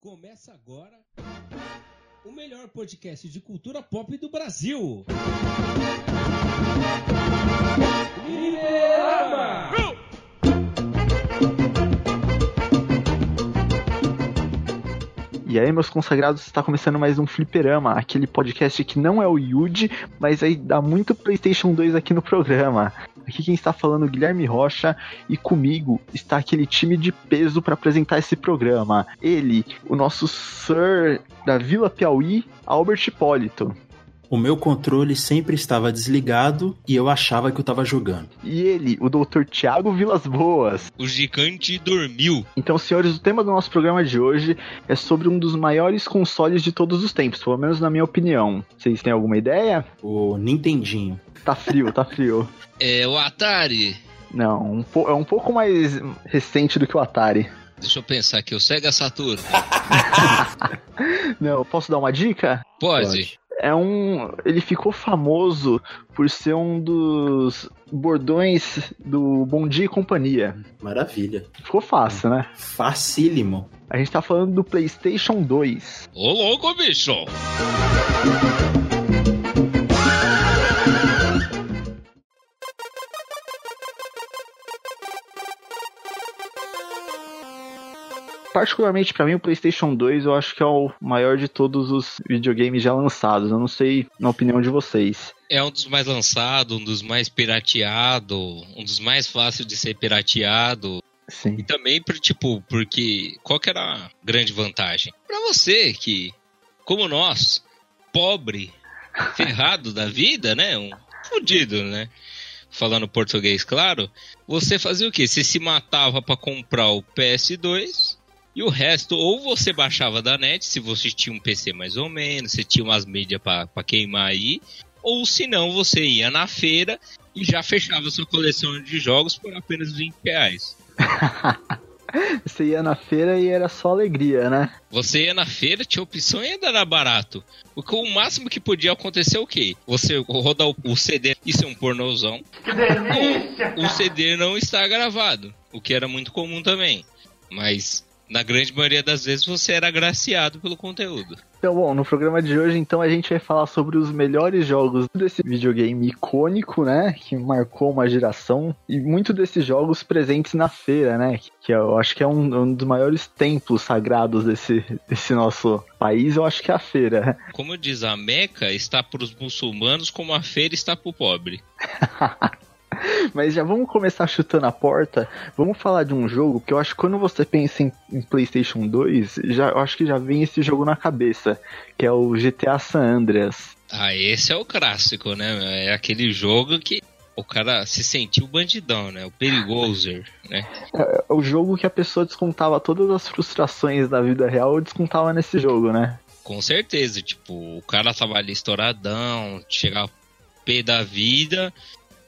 Começa agora o melhor podcast de cultura pop do Brasil. Liberama! E aí, meus consagrados, está começando mais um Fliperama, aquele podcast que não é o Yuji, mas aí dá muito PlayStation 2 aqui no programa. Aqui quem está falando é Guilherme Rocha e comigo está aquele time de peso para apresentar esse programa. Ele, o nosso Sir da Vila Piauí, Albert Hipólito. O meu controle sempre estava desligado e eu achava que eu estava jogando. E ele, o Dr. Tiago Vilas Boas. O gigante dormiu. Então, senhores, o tema do nosso programa de hoje é sobre um dos maiores consoles de todos os tempos, pelo menos na minha opinião. Vocês têm alguma ideia? O Nintendinho. Tá frio, tá frio. É o Atari. Não, um é um pouco mais recente do que o Atari. Deixa eu pensar aqui, o Sega Saturn. Não, posso dar uma dica? Pode. Pode é um. Ele ficou famoso por ser um dos bordões do Bom Dia e Companhia. Maravilha. Ficou fácil, né? Facílimo. A gente tá falando do PlayStation 2. Ô louco, bicho! Particularmente para mim, o PlayStation 2 eu acho que é o maior de todos os videogames já lançados. Eu não sei na opinião de vocês. É um dos mais lançados, um dos mais pirateado, um dos mais fáceis de ser pirateado. Sim. E também, tipo, porque qual que era a grande vantagem? Para você que, como nós, pobre, ferrado da vida, né? Um fudido, né? Falando português, claro. Você fazia o quê? Você se matava para comprar o PS2 e o resto, ou você baixava da net, se você tinha um PC mais ou menos, você tinha umas mídias para queimar aí, ou se não, você ia na feira e já fechava sua coleção de jogos por apenas 20 reais. Você ia na feira e era só alegria, né? Você ia na feira, tinha opção e ainda era barato. Porque o máximo que podia acontecer é o quê? Você rodar o CD, isso é um pornozão. Que delícia! o CD não está gravado, o que era muito comum também. Mas na grande maioria das vezes você era agraciado pelo conteúdo. Então, bom, no programa de hoje, então, a gente vai falar sobre os melhores jogos desse videogame icônico, né? Que marcou uma geração. E muitos desses jogos presentes na feira, né? Que eu acho que é um, um dos maiores templos sagrados desse, desse nosso país, eu acho que é a feira. Como diz a Meca, está para os muçulmanos como a feira está para o pobre. Mas já vamos começar chutando a porta. Vamos falar de um jogo que eu acho que quando você pensa em, em, PlayStation 2, já, eu acho que já vem esse jogo na cabeça, que é o GTA San Andreas. Ah, esse é o clássico, né? É aquele jogo que o cara se sentiu bandidão, né? O perigoso, né? É, é o jogo que a pessoa descontava todas as frustrações da vida real, descontava nesse jogo, né? Com certeza, tipo, o cara tava ali estouradão, chegava pé da vida,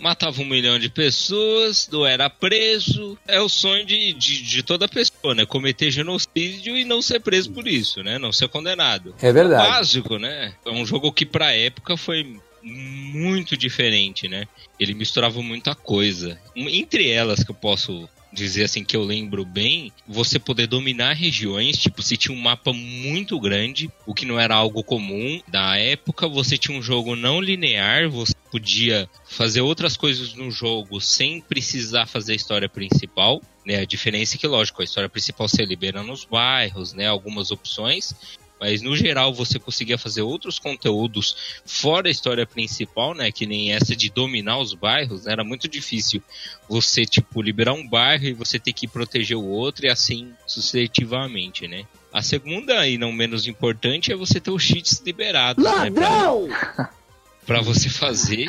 matava um milhão de pessoas, não era preso. É o sonho de, de, de, toda pessoa, né? Cometer genocídio e não ser preso por isso, né? Não ser condenado. É verdade. Básico, né? É um jogo que pra época foi muito diferente, né? Ele misturava muita coisa. Entre elas que eu posso dizer assim que eu lembro bem, você poder dominar regiões, tipo, se tinha um mapa muito grande, o que não era algo comum. Da época, você tinha um jogo não linear, você podia fazer outras coisas no jogo sem precisar fazer a história principal. Né, a diferença é que, lógico, a história principal se libera nos bairros, né, algumas opções, mas no geral você conseguia fazer outros conteúdos fora a história principal, né? Que nem essa de dominar os bairros, né, era muito difícil você, tipo, liberar um bairro e você ter que proteger o outro e assim sucessivamente, né? A segunda, e não menos importante, é você ter os cheats liberados, Ladrão! né? Pra, pra você fazer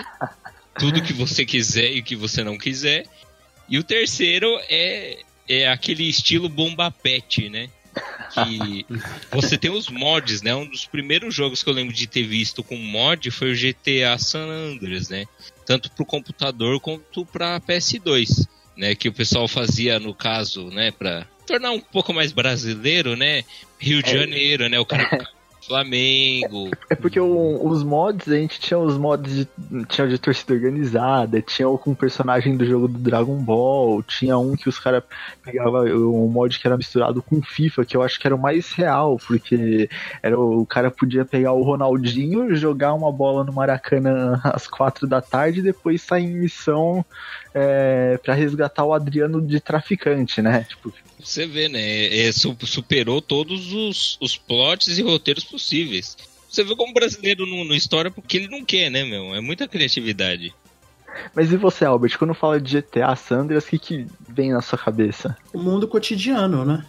tudo que você quiser e o que você não quiser. E o terceiro é, é aquele estilo bomba pet, né? Que você tem os mods, né? Um dos primeiros jogos que eu lembro de ter visto com mod foi o GTA San Andreas, né? Tanto para o computador quanto para PS2, né? Que o pessoal fazia no caso, né? Para tornar um pouco mais brasileiro, né? Rio de é. Janeiro, né? O cara Flamengo. É porque o- os mods, a gente tinha os mods de, tinha de torcida organizada, tinha o com personagem do jogo do Dragon Ball, tinha um que os caras pegavam um mod que era misturado com FIFA, que eu acho que era o mais real, porque era o, cara podia pegar o Ronaldinho, jogar uma bola no Maracanã às quatro da tarde e depois sair em missão é, para resgatar o Adriano de traficante, né? Tipo, Você vê, né? É, su- superou todos os, os plots e roteiros possíveis. Você vê como o brasileiro não, não estoura porque ele não quer, né, meu? É muita criatividade. Mas e você, Albert? Quando fala de GTA Sandras, o que, que vem na sua cabeça? O mundo cotidiano, né?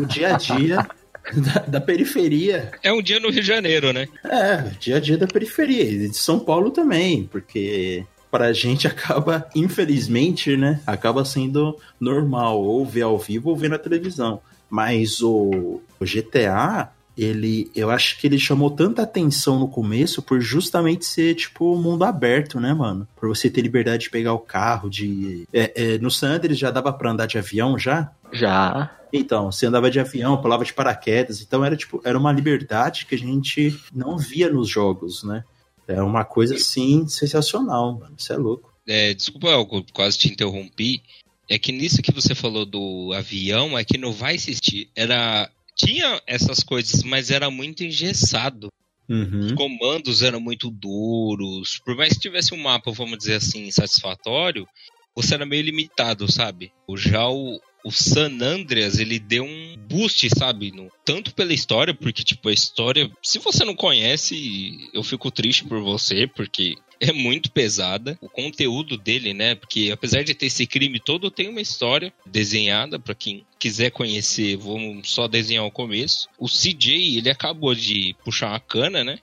O dia a dia da, da periferia. É um dia no Rio de Janeiro, né? É, dia a dia da periferia. E de São Paulo também, porque pra gente acaba, infelizmente, né? Acaba sendo normal, ou ver ao vivo ou ver na televisão. Mas o, o GTA, ele, eu acho que ele chamou tanta atenção no começo por justamente ser, tipo, mundo aberto, né, mano? Por você ter liberdade de pegar o carro, de... É, é, no San Andreas já dava pra andar de avião, já? Já. Então, você andava de avião, pulava de paraquedas, então era tipo, era uma liberdade que a gente não via nos jogos, né? É uma coisa assim sensacional, mano. Isso é louco. É, desculpa, eu quase te interrompi. É que nisso que você falou do avião, é que no Vice City era. Tinha essas coisas, mas era muito engessado. Os Uhum. comandos eram muito duros. Por mais que tivesse um mapa, vamos dizer assim, satisfatório, você era meio limitado, sabe? O- Já o, o San Andreas, ele deu um boost, sabe? No- tanto pela história, porque, tipo, a história. Se você não conhece, eu fico triste por você, porque. É muito pesada. O conteúdo dele, né? Porque apesar de ter esse crime todo, tem uma história desenhada para quem quiser conhecer. Vamos só desenhar o começo. O CJ, ele acabou de puxar uma cana, né?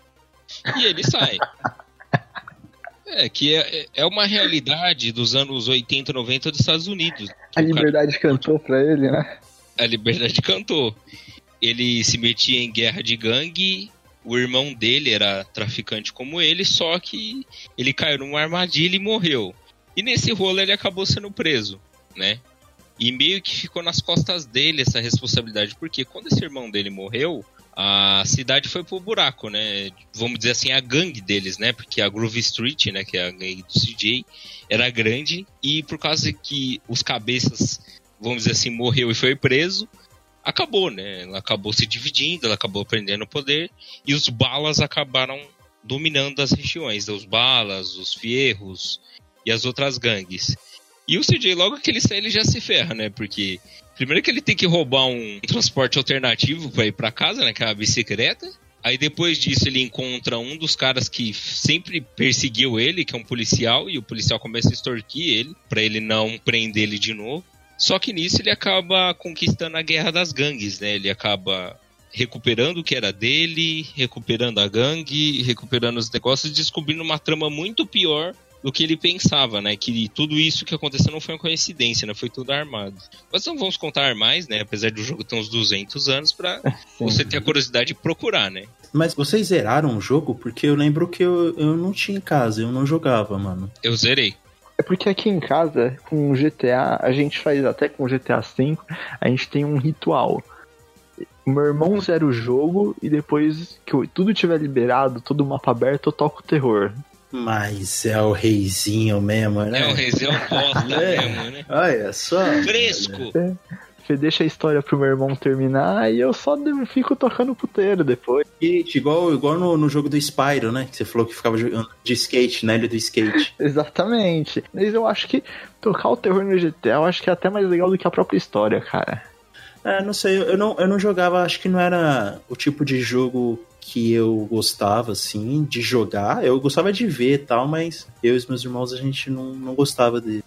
E ele sai. É, que é, é uma realidade dos anos 80, 90 dos Estados Unidos. A O cara- liberdade cantou pra ele, né? a Liberdade cantou. Ele se metia em guerra de gangue. O irmão dele era traficante como ele, só que ele caiu numa armadilha e morreu. E nesse rolo ele acabou sendo preso, né? E meio que ficou nas costas dele essa responsabilidade, porque quando esse irmão dele morreu, a cidade foi pro buraco, né? Vamos dizer assim, a gangue deles, né? Porque a Groove Street, né, que é a gangue do CJ, era grande e por causa que os cabeças, vamos dizer assim, morreu e foi preso, acabou, né? Ela acabou se dividindo, ela acabou prendendo o poder e os balas acabaram dominando as regiões, os balas, os fierros e as outras gangues. E o CJ, logo que ele sai, ele já se ferra, né? Porque primeiro que ele tem que roubar um transporte alternativo para ir para casa, né? Que é a bicicleta. Aí depois disso ele encontra um dos caras que sempre perseguiu ele, que é um policial, e o policial começa a extorquir ele para ele não prender ele de novo. Só que nisso ele acaba conquistando a guerra das gangues, né? Ele acaba recuperando o que era dele, recuperando a gangue, recuperando os negócios descobrindo uma trama muito pior do que ele pensava, né? Que tudo isso que aconteceu não foi uma coincidência, né? Foi tudo armado. Mas não vamos contar mais, né? Apesar do jogo ter uns 200 anos pra você ter a curiosidade de procurar, né? Mas vocês zeraram o jogo? Porque eu lembro que eu, eu não tinha em casa, eu não jogava, mano. Eu zerei. É porque aqui em casa, com o GTA, a gente faz até com o GTA V, a gente tem um ritual. Meu irmão zera o jogo e depois que tudo tiver liberado, todo o mapa aberto, eu toco o terror. Mas é o reizinho mesmo, né? É o resenha bosta É. mesmo, né? Olha só. Fresco! Você deixa a história pro meu irmão terminar e eu só fico tocando puteiro depois. Skate, igual, igual no, no jogo do Spyro, né? Que você falou que ficava jogando de skate, na ilha do skate. Exatamente. Mas eu acho que tocar o terror no GTA, eu acho que é até mais legal do que a própria história, cara. É, não sei, eu não, eu não jogava, acho que não era o tipo de jogo que eu gostava, assim, de jogar. Eu gostava de ver e tal, mas eu e os meus irmãos, a gente não, não gostava de,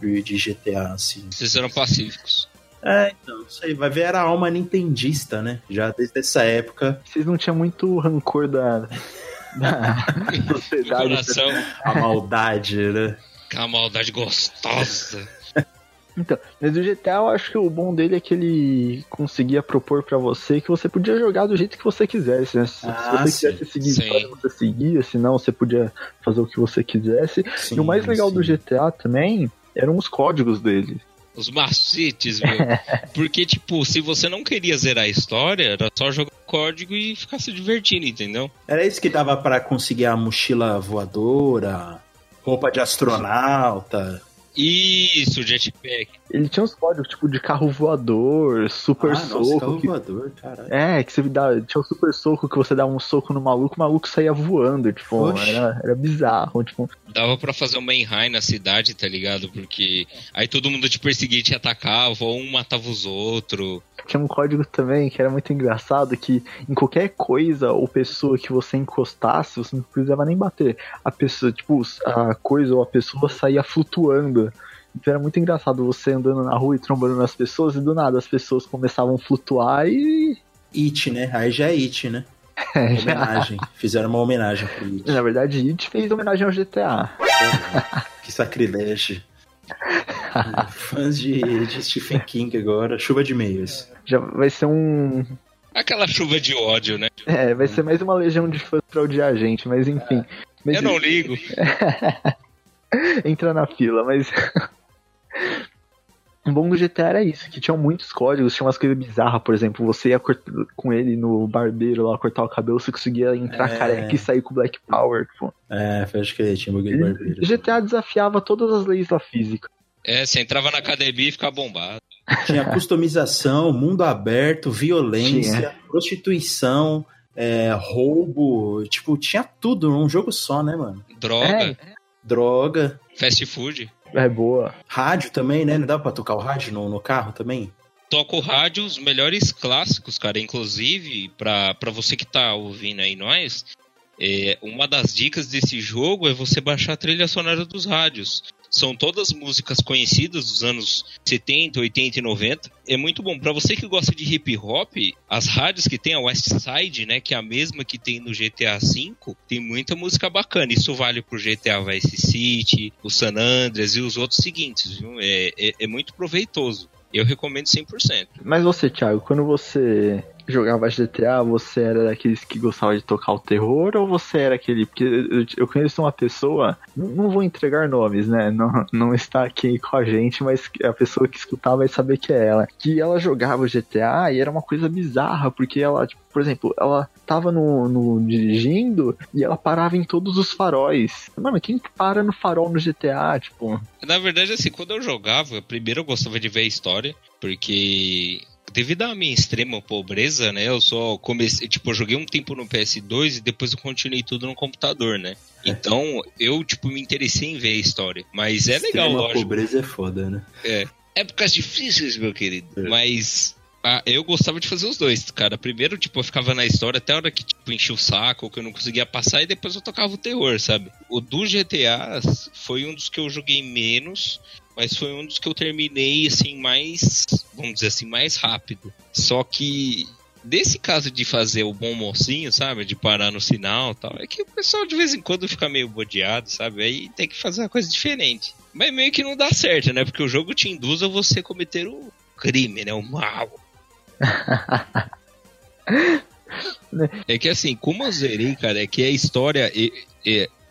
de, GTA, assim. Vocês eram pacíficos. É, então, não sei, vai ver, era a alma nintendista, né? Já desde essa época, Vocês não tinham muito rancor da, da sociedade. coração, a maldade, né? aquela maldade gostosa. Então, mas o GTA eu acho que o bom dele é que ele conseguia propor pra você que você podia jogar do jeito que você quisesse, né? Se, Ah, se você quisesse seguir sim. história, você seguia, senão você podia fazer o que você quisesse. e o mais legal do GTA também eram os códigos dele. Os macetes, meu. Porque, tipo, se você não queria zerar a história, era só jogar o código e ficar se divertindo, entendeu? Era isso que dava pra conseguir a mochila voadora, roupa de astronauta. Isso, jetpack. Ele tinha uns códigos, tipo, de carro voador, super ah, soco. nossa, carro que- voador, caralho. É, que você dá, tinha o super soco que você dava um soco no maluco, o maluco saía voando, tipo, Oxi. era, era bizarro, tipo, Dava pra fazer uma enraio na cidade, tá ligado? Porque aí todo mundo te perseguia e te atacava, ou um matava os outros. Tinha um código também que era muito engraçado, que em qualquer coisa ou pessoa que você encostasse, você não precisava nem bater. A pessoa, tipo, a coisa ou a pessoa saía flutuando. Então era muito engraçado você andando na rua e trombando nas pessoas, e do nada as pessoas começavam a flutuar e. It, né? Aí já é It, né? É, Homenagem. Fizeram uma homenagem pro It. Na verdade, It fez homenagem ao GTA. que sacrilégio. Fãs de, de Stephen King agora, chuva de meias. Já vai ser um. Aquela chuva de ódio, né? É, vai ser mais uma legião de fãs pra odiar a gente, mas enfim. Mas Eu não ligo. entra na fila, mas. O bom do GTA era isso, que tinham muitos códigos, tinha umas coisas bizarras, por exemplo, você ia cortar com ele no barbeiro lá, cortar o cabelo, você conseguia entrar É. careca e sair com Black Power, tipo. É, acho que tinha buggy de barbeiro. GTA desafiava todas as leis da física. É, você entrava na academia e ficava bombado. Tinha customização, mundo aberto, violência, Tinha. prostituição, é, roubo. Tipo, tinha tudo num jogo só, né, mano? Droga, Droga. fast food. É boa. Rádio também, né? Não dava pra tocar o rádio no, no carro também? Toco rádio, os melhores clássicos, cara. Inclusive, pra, pra você que tá ouvindo aí nós, é, uma das dicas desse jogo é você baixar a trilha sonora dos rádios. São todas músicas conhecidas dos anos 70, 80 e 90. É muito bom. Pra você que gosta de hip hop, as rádios que tem a West Side, né, que é a mesma que tem no GTA V, tem muita música bacana. Isso vale pro GTA Vice City, o San Andreas e os outros seguintes, viu? É, é, é muito proveitoso. Eu recomendo 100%. Mas você, Thiago, quando você jogava GTA, você era daqueles que gostava de tocar o terror ou você era aquele. Porque eu, conheço uma pessoa, não, vou entregar nomes, né? Não, não está aqui com a gente, mas a pessoa que escutar vai saber que é ela. Que ela jogava GTA e era uma coisa bizarra, porque ela, tipo, por exemplo, ela tava no, no dirigindo e ela parava em todos os faróis. Mano, quem para no farol no GTA, tipo. Na verdade, assim, quando eu jogava, primeiro eu gostava de ver a história, porque devido à minha extrema pobreza, né, eu só comecei, tipo, eu joguei um tempo no PS2 e depois eu continuei tudo no computador, né? Então, eu, tipo, me interessei em ver a história. Mas é legal, Extrema lógico. pobreza é foda, né? Épocas difíceis, meu querido. É. Mas ah, eu gostava de fazer os dois, cara. Primeiro, tipo, eu ficava na história até a hora que, tipo, enchia o saco, que eu não conseguia passar, e depois eu tocava o terror, sabe? O do GTA foi um dos que eu joguei menos, mas foi um dos que eu terminei, assim, mais, vamos dizer assim, mais rápido. Só que, desse caso de fazer o bom mocinho, sabe? De parar no sinal tal, é que o pessoal de vez em quando fica meio bodeado, sabe? Aí tem que fazer uma coisa diferente. Mas meio que não dá certo, né? Porque o jogo te induz a você cometer o crime, né? O mal. É que assim, como eu zerei, cara, é que a história. e-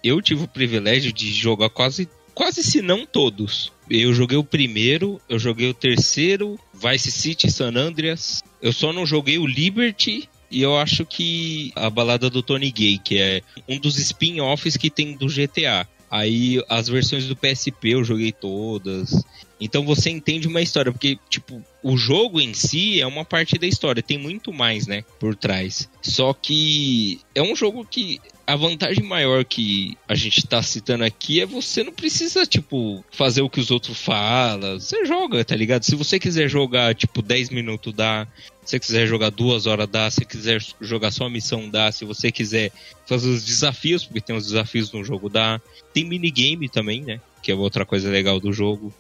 eu tive o privilégio de jogar quase. Quase se não todos. Eu joguei o primeiro, eu joguei o terceiro, Vice City, San Andreas. Eu só não joguei o Liberty e eu acho que a balada do Tony Gay, que é um dos spin-offs que tem do GTA. Aí as versões do PSP eu joguei todas. Então você entende uma história, porque, tipo, o jogo em si é uma parte da história, tem muito mais, né, por trás. Só que é um jogo que a vantagem maior que a gente tá citando aqui é você não precisa, tipo, fazer o que os outros falam. Você joga, tá ligado? Se você quiser jogar, tipo, 10 minutos dá. Se você quiser jogar duas horas dá. Se você quiser jogar só a missão dá. Se você quiser fazer os desafios, porque tem os desafios no jogo dá. Tem minigame também, né? Que é outra coisa legal do jogo.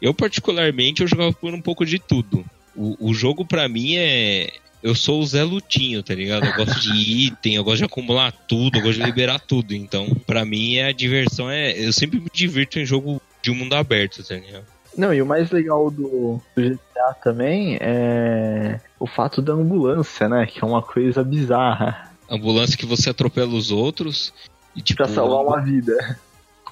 Eu, particularmente, eu jogava por um pouco de tudo. O, o jogo, pra mim, é. Eu sou o Zé Lutinho, tá ligado? Eu gosto de item, eu gosto de acumular tudo, eu gosto de liberar tudo. Então, pra mim, a diversão é. Eu sempre me divirto em jogo de um mundo aberto, tá ligado? Não, e o mais legal do, do GTA também é o fato da ambulância, né? Que é uma coisa bizarra. Ambulância que você atropela os outros. E, tipo, Pra salvar uma vida.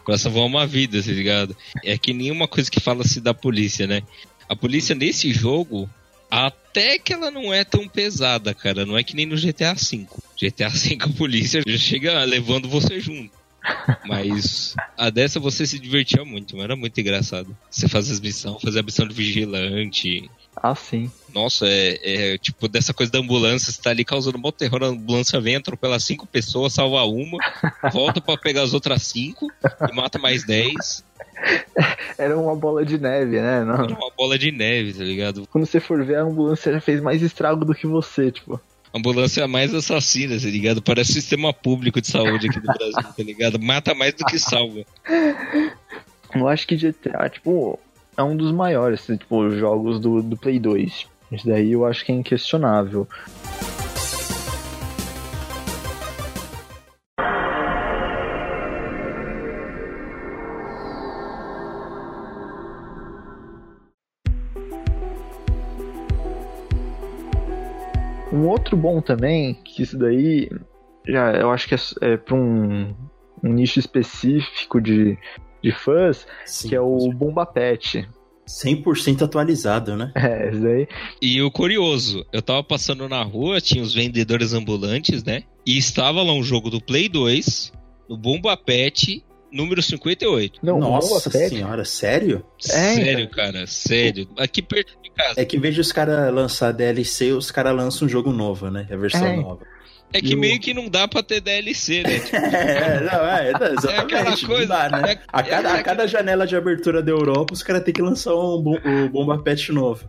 Pra salvar uma vida, tá ligado? É que nenhuma coisa que fala-se da polícia, né? A polícia nesse jogo, até que ela não é tão pesada, cara. Não é que nem no GTA V. GTA V a polícia já chega levando você junto. Mas a dessa você se divertia muito, era muito engraçado. Você faz as missões, fazer a missão de vigilante. Ah, sim. Nossa, é, é tipo dessa coisa da ambulância, você tá ali causando um terror, a ambulância vem, atropela cinco pessoas, salva uma, volta para pegar as outras cinco e mata mais dez. Era uma bola de neve, né? Não. Era uma bola de neve, tá ligado? Quando você for ver, a ambulância já fez mais estrago do que você, tipo. A ambulância é mais assassina, tá ligado? Parece o sistema público de saúde aqui do Brasil, tá ligado? Mata mais do que salva. Eu acho que GTA, tipo, é um dos maiores, tipo, jogos do, do Play 2. Isso daí eu acho que é inquestionável. Um outro bom também, que isso daí já eu acho que é, é para um, um, nicho específico de, de fãs, Sim, que é o Bomba Pet. 100% atualizado, né? É, isso daí. E o curioso, eu tava passando na rua, tinha os vendedores ambulantes, né? E estava lá um jogo do Play 2, no Bomba Pet, número 58. Não, Nossa senhora, sério? É, sério, então. cara, sério. Aqui perto de casa. É que em vez de os caras lançar DLC, os caras lançam um jogo novo, né? A versão é. nova. É que meio que não dá pra ter DLC, né? Tipo... é, não, é, não, exatamente. É aquela coisa. Dá, né? É, a, cada, a cada janela de abertura da Europa, os caras têm que lançar um, um Bomba Pet novo.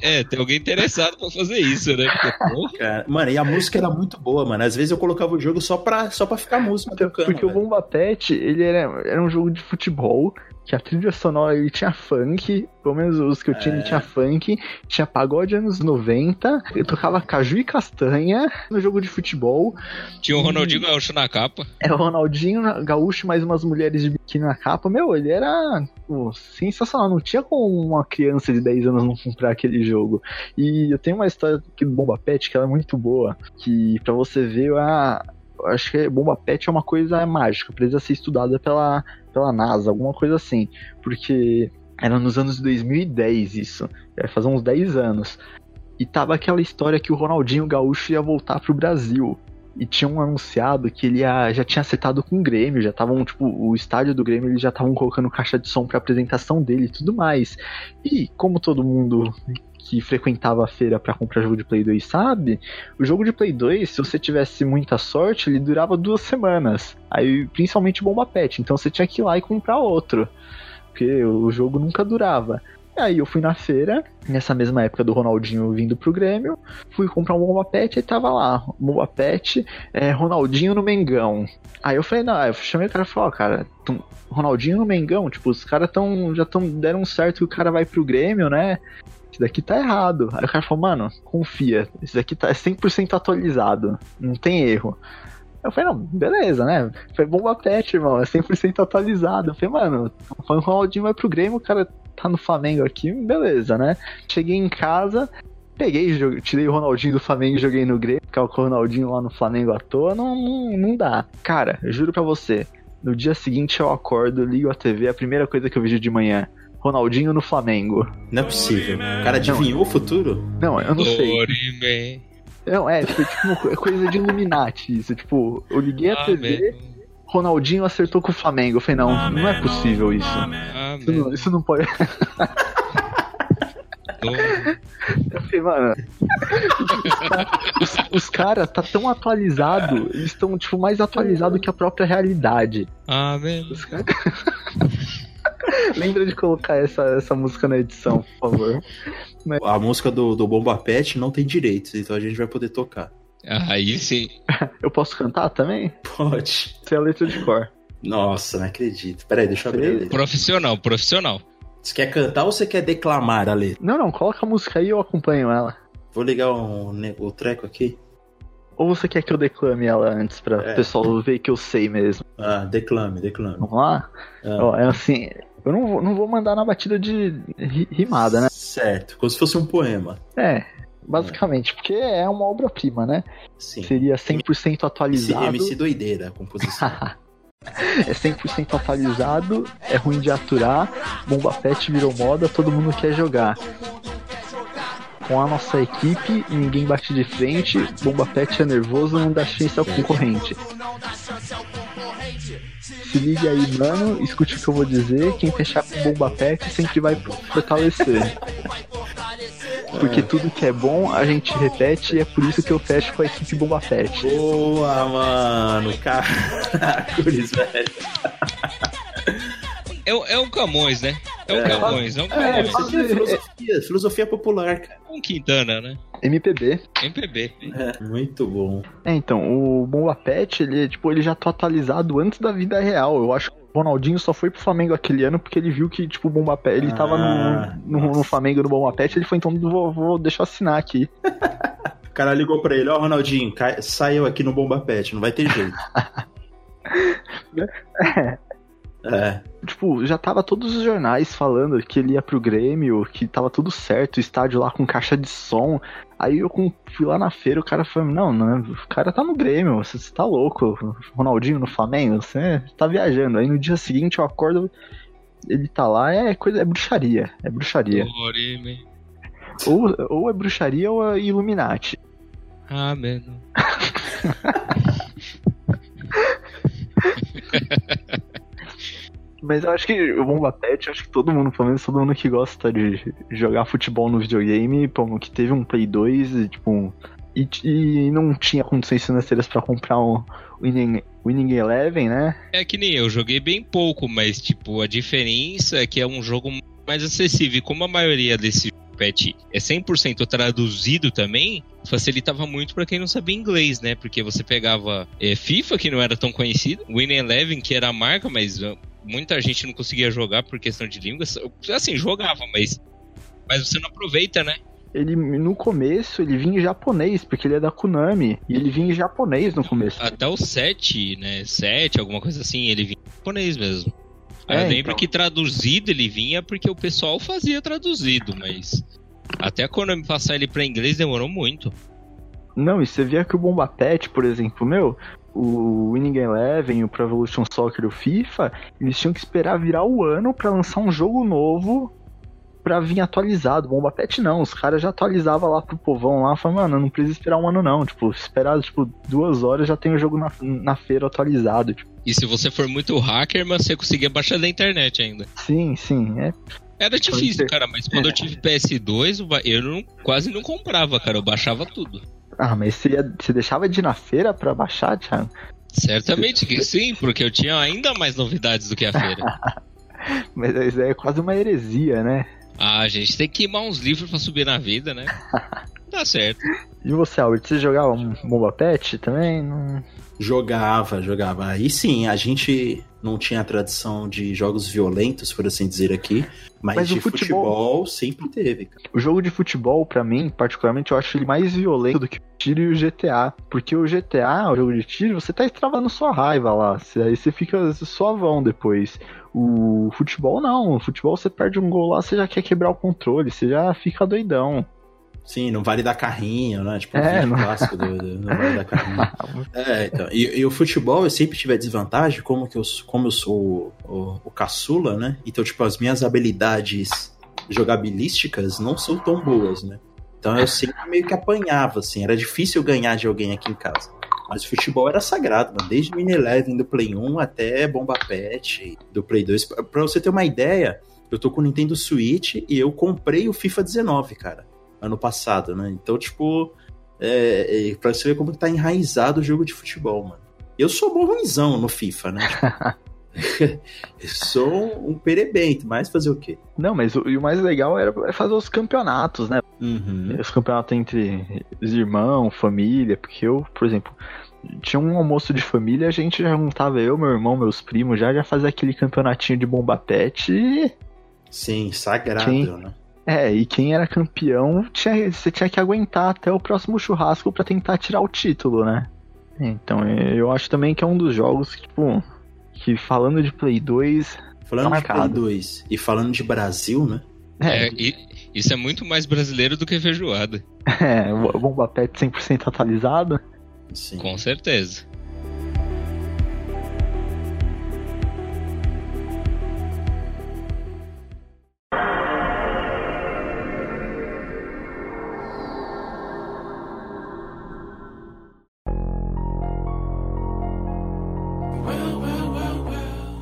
É, tem alguém interessado pra fazer isso, né? Porque, Cara, mano, e a música era muito boa, mano. Às vezes eu colocava o jogo só pra, só pra ficar música tocando. Porque velho. o Bomba Pet, ele era, era um jogo de futebol que a trilha sonora ele tinha funk, pelo menos os que eu tinha, é. ele tinha funk, tinha pagode anos 90, eu tocava caju e castanha no jogo de futebol. Tinha o Ronaldinho Gaúcho na capa. É o Ronaldinho Gaúcho mais umas mulheres de biquíni na capa. Meu, ele era pô, sensacional. Não tinha como uma criança de 10 anos não comprar aquele jogo. E eu tenho uma história aqui do Bomba Pet que ela é muito boa, que para você ver a acho que bomba pet é uma coisa mágica, precisa ser estudada pela, pela NASA, alguma coisa assim. Porque era nos anos 2010 isso, vai fazer uns 10 anos. E tava aquela história que o Ronaldinho Gaúcho ia voltar pro Brasil. E tinham anunciado que ele ia, já tinha acertado com o Grêmio, já estavam, tipo, o estádio do Grêmio, eles já estavam colocando caixa de som pra apresentação dele e tudo mais. E como todo mundo que frequentava a feira para comprar jogo de Play 2 sabe, o jogo de Play 2, se você tivesse muita sorte, ele durava duas semanas. Aí, principalmente Bomba Pet, então você tinha que ir lá e comprar outro. Porque o jogo nunca durava. E aí eu fui na feira, nessa mesma época do Ronaldinho vindo pro Grêmio, fui comprar um Bomba Pet e tava lá, Bomba Pet, é, Ronaldinho no Mengão. Aí eu falei, não, eu chamei o cara e falei, ó, oh, cara, Ronaldinho no Mengão, tipo, os caras tão, já tão, deram certo que o cara vai pro Grêmio, né? Isso daqui tá errado. Aí o cara falou, mano, confia, isso daqui tá 100% atualizado, não tem erro. Eu falei, não, beleza, né? Foi bomba pet, irmão, é 100% atualizado. Eu falei, mano, o Ronaldinho vai pro Grêmio, o cara tá no Flamengo aqui, beleza, né? Cheguei em casa, peguei, tirei o Ronaldinho do Flamengo e joguei no Grêmio, ficar com o Ronaldinho lá no Flamengo à toa, não, não, não dá. Cara, juro pra você, no dia seguinte eu acordo, ligo a TV, a primeira coisa que eu vejo de manhã, Ronaldinho no Flamengo. Não é possível. O cara adivinhou não. o futuro? Não, eu não sei. Não, é, foi tipo é coisa de Illuminati isso. Tipo, eu liguei a TV, Ronaldinho acertou com o Flamengo. Eu falei, não, não é possível isso. Isso não, isso não pode. Eu falei, mano, os, os caras tá tão atualizado, eles estão tipo mais atualizados que a própria realidade. Ah, velho. Cara... Lembra de colocar essa, essa música na edição, por favor. Mas... A música do, do Bomba Pet não tem direitos, então a gente vai poder tocar. Aí sim. Eu posso cantar também? Pode. Isso é a letra de cor. Nossa, não acredito. Peraí, deixa eu abrir. Profissional, profissional. Você quer cantar ou você quer declamar a letra? Não, não, coloca a música aí e eu acompanho ela. Vou ligar o, o treco aqui. Ou você quer que eu declame ela antes pra o é. pessoal ver que eu sei mesmo? Ah, declame, declame. Vamos lá? Ah. Ó, é assim, eu não vou, não vou mandar na batida de rimada, né? Certo, como se fosse um poema. É, basicamente, porque é uma obra-prima, né? Sim. Seria 100% atualizado. MC, MC doideira a composição. É 100% atualizado, é ruim de aturar, Bomba Pet virou moda, todo mundo quer jogar. Com a nossa equipe, ninguém bate de frente, Bomba Pet é nervoso, não dá chance ao concorrente. Se liga aí, mano, escute o que eu vou dizer, quem fechar com Bomba Pet sempre vai fortalecer. Porque tudo que é bom a gente repete e é por isso que eu fecho com a equipe Bomba Pet. Boa, mano. Caracoles, velho. É, o- é um Camões, né? É um É. Camões, é um É, Camões. É filosofia, filosofia popular, cara. um Quintana, né? MPB. MPB. É, muito bom. É, então, o Bomba Pet, ele, tipo, ele já tá atualizado antes da vida real. Eu acho que o Ronaldinho só foi pro Flamengo aquele ano porque ele viu que, tipo, o Bomba Pet, ele tava Ah, no, no, no nossa. Flamengo no Bomba Pet, ele foi, então, vou, vou deixar eu assinar aqui. O cara ligou pra ele, ó, Ronaldinho, cai, saiu aqui no Bomba Pet, não vai ter jeito. é, Tipo, já tava todos os jornais falando que ele ia pro Grêmio, que tava tudo certo, o estádio lá com caixa de som. Aí eu com- fui lá na feira, o cara falou, não, não, o cara tá no Grêmio, você, você tá louco, Ronaldinho no Flamengo, você tá viajando. Aí no dia seguinte eu acordo, ele tá lá, é coisa, é bruxaria, é bruxaria. Ou, ou é bruxaria ou é Illuminati. Amém. Mas eu acho que o Bomba Pet, acho que todo mundo, pelo menos todo mundo que gosta de jogar futebol no videogame, pô, que teve um Play 2, e, tipo, e, e não tinha condições financeiras pra comprar um Winning, Winning Eleven, né? É que nem eu, joguei bem pouco, mas tipo, a diferença é que é um jogo mais acessível. E como a maioria desse pet é 100% traduzido também, facilitava muito pra quem não sabia inglês, né? Porque você pegava é, FIFA, que não era tão conhecido, Winning Eleven, que era a marca, mas muita gente não conseguia jogar por questão de línguas. Assim, jogava, mas, mas você não aproveita, né? Ele, no começo, ele vinha em japonês, porque ele é da Konami, e ele vinha em japonês no começo. Até o 7, né? 7, alguma coisa assim, ele vinha em japonês mesmo. Aí É, eu lembro então. que traduzido ele vinha porque o pessoal fazia traduzido, mas até quando eu me passar ele pra inglês demorou muito. Não, e você via que o Bomba Pet, por exemplo, meu, o Winning Eleven, o Pro Evolution Soccer e o FIFA, eles tinham que esperar virar o ano pra lançar um jogo novo pra vir atualizado. Bomba Pet não, os caras já atualizavam lá pro povão lá, falavam, mano, não precisa esperar um ano não, tipo, esperar, tipo, duas horas já tem o jogo na, na feira atualizado, tipo, E se você for muito hacker, mas você conseguia baixar da internet ainda. sim, sim, é, Era difícil, cara, mas quando eu tive PS2, eu ba- eu não- quase não comprava, cara, eu baixava tudo. Ah, mas você, ia- você deixava de ir na feira pra baixar, Thiago? Certamente que sim, porque eu tinha ainda mais novidades do que a feira. Mas isso aí é quase uma heresia, né? Ah, gente, tem que queimar uns livros pra subir na vida, né? Tá certo. E você, Albert, você jogava um Bomba Pet também? Não... jogava, jogava. Aí sim, a gente não tinha a tradição de jogos violentos, por assim dizer aqui, mas, Mas o de futebol... futebol- sempre teve, cara. O jogo de futebol, pra mim, particularmente, eu acho ele mais violento do que o tiro e o GTA. Porque o GTA, o jogo de tiro, você tá extravando sua raiva lá. Aí você fica suavão depois. O futebol não. O futebol você perde um gol lá, você já quer quebrar o controle, você já fica doidão. Sim, não vale dar carrinho, né? Tipo, É, o vídeo não- clássico do, do não vale dar carrinho. É, então, e, e o futebol eu sempre tive a desvantagem, como, que eu, como eu sou o, o, o caçula, né? Então, tipo, as minhas habilidades jogabilísticas não são tão boas, né? Então eu sempre meio que apanhava, assim, era difícil ganhar de alguém aqui em casa. Mas o futebol era sagrado, mano. Desde Mini Eleven do Play 1 até Bomba Pet do Play 2. Pra pra você ter uma ideia, eu tô com o Nintendo Switch e eu comprei o FIFA 19, cara, ano passado, né? Então, tipo, é, é, pra você ver como tá enraizado o jogo de futebol, mano. Eu sou bom ruimzão no FIFA, né? Eu sou um perebento, mas fazer o quê? Não, mas o, e o mais legal era é fazer os campeonatos, né? Uhum. Os campeonatos entre os irmãos, família. Porque eu, por exemplo, tinha um almoço de família, a gente já juntava eu, meu irmão, meus primos, já, já fazia aquele campeonatinho de bomba pet e Sim, sagrado, Quem? né? É, e quem era campeão, tinha, você tinha que aguentar até o próximo churrasco pra tentar tirar o título, né? Então, eu acho também que é um dos jogos que, tipo, que falando de Play 2, Falando Tá de Play marcado. 2 e falando de Brasil, né? É, é, e- isso é muito mais brasileiro do que feijoada. é o Bomba Pet 100% atualizado. Sim. Com certeza.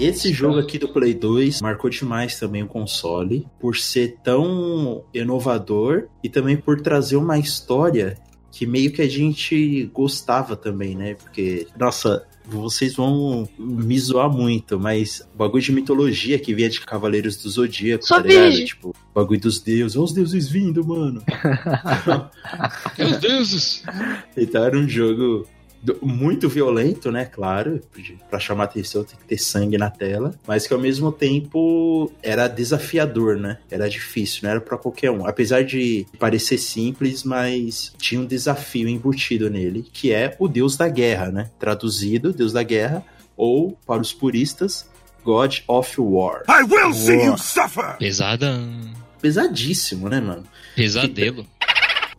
Esse jogo aqui do Play 2 marcou demais também o console, por ser tão inovador e também por trazer uma história que meio que a gente gostava também, né? Porque, nossa, vocês vão me zoar muito, mas bagulho de mitologia que via de Cavaleiros do Zodíaco, Só tá ligado? Tipo, bagulho dos deuses, olha os deuses vindo, mano. Meus deuses! Então era um jogo muito violento, né? Claro, pra chamar atenção tem que ter sangue na tela, mas que ao mesmo tempo era desafiador, né? Era difícil, não era pra qualquer um. Apesar de parecer simples, mas tinha um desafio embutido nele, que é o Deus da Guerra, né? Traduzido, Deus da Guerra, ou para os puristas, God of War. I will see Boa. you suffer! Pesada. Pesadíssimo, né, mano? Pesadelo.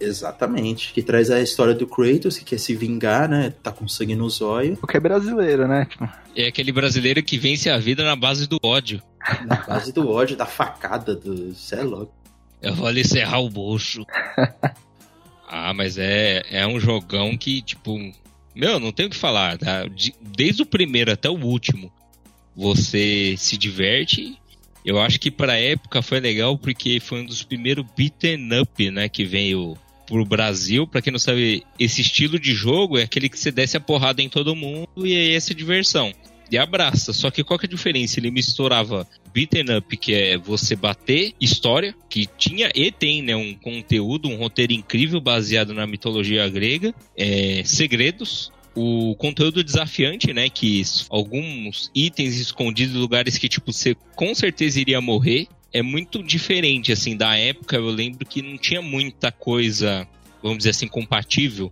Exatamente. Que traz a história do Kratos, que quer se vingar, né? Tá com sangue no zóio. O que é brasileiro, né? Tipo, É aquele brasileiro que vence a vida na base do ódio. Na base do ódio, da facada, do. Cê é louco. Eu vou lhe serrar o bucho. ah, mas é, é um jogão que, tipo. Meu, não tem o que falar. tá? De- desde o primeiro até o último, você se diverte. Eu acho que pra época foi legal porque foi um dos primeiros beaten up, né, que veio pro Brasil. Pra quem não sabe, esse estilo de jogo é aquele que você desce a porrada em todo mundo e é essa a diversão. E abraça. Só que qual que é a diferença? Ele misturava beaten up, que é você bater, história, que tinha e tem né, um conteúdo, um roteiro incrível baseado na mitologia grega, é, segredos, o conteúdo desafiante, né, que alguns itens escondidos em lugares que tipo você com certeza iria morrer, é muito diferente assim da época. Eu lembro que não tinha muita coisa, vamos dizer assim, compatível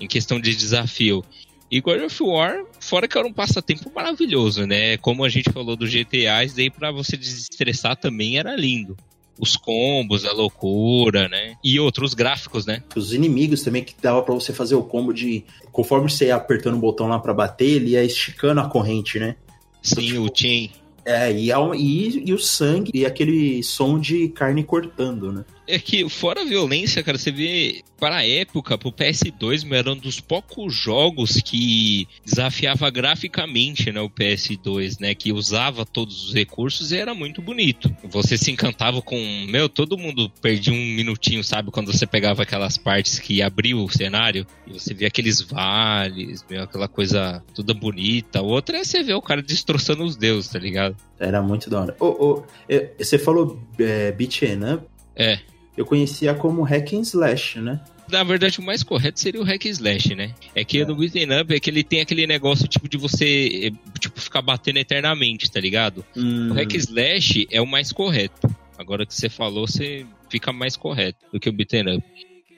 em questão de desafio. E God of War, fora que era um passatempo maravilhoso, né? Como a gente falou do GTA, isso daí pra você desestressar também era lindo. Os combos, a loucura, né? E outros gráficos, né? Os inimigos também, que dava pra você fazer o combo de. Conforme você ia apertando o botão lá pra bater, ele ia esticando a corrente, né? Sim, o Chain. É, e, a- e, e o sangue e aquele som de carne cortando, né? É que, fora a violência, cara, você vê, para a época, pro PS2, meu, era um dos poucos jogos que desafiava graficamente, né, o PS2, né, que usava todos os recursos e era muito bonito. Você se encantava com, meu, todo mundo perdia um minutinho, sabe, quando você pegava aquelas partes que abriu o cenário e você via aqueles vales, meu, aquela coisa toda bonita. Outra é você ver o cara destroçando os deuses, tá ligado? Era muito da hora. Ô, é, você falou é, beat up. É. Eu conhecia como hack and slash, né? Na verdade, o mais correto seria o hack and slash, né? É que no beat'em up é que ele tem aquele negócio tipo de você eh, tipo ficar batendo eternamente, tá ligado? Hum, O hack and slash é o mais correto. Agora que você falou, você fica mais correto do que o beat'em up.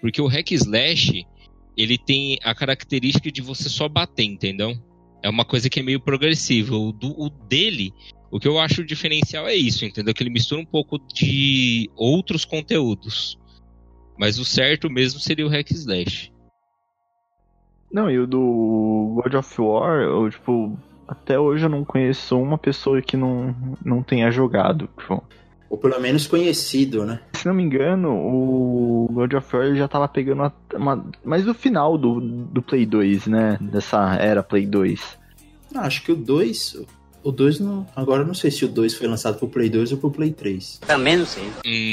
Porque o hack and slash, ele tem a característica de você só bater, entendeu? É uma coisa que é meio progressiva. O, do- o dele, o que eu acho diferencial é isso, entendeu? Que ele mistura um pouco de outros conteúdos. Mas o certo mesmo seria o hack slash. Não, e o do God of War, eu, tipo, até hoje eu não conheço uma pessoa que não, não tenha jogado. Tipo, Ou pelo menos conhecido, né? se não me engano, o God of War já tava pegando uma, uma- mais do final do, do Play 2, né? Dessa era Play 2. Ah, acho que o 2. O 2 não. Agora eu não sei se o 2 foi lançado pro Play 2 ou pro Play 3. Também não sei.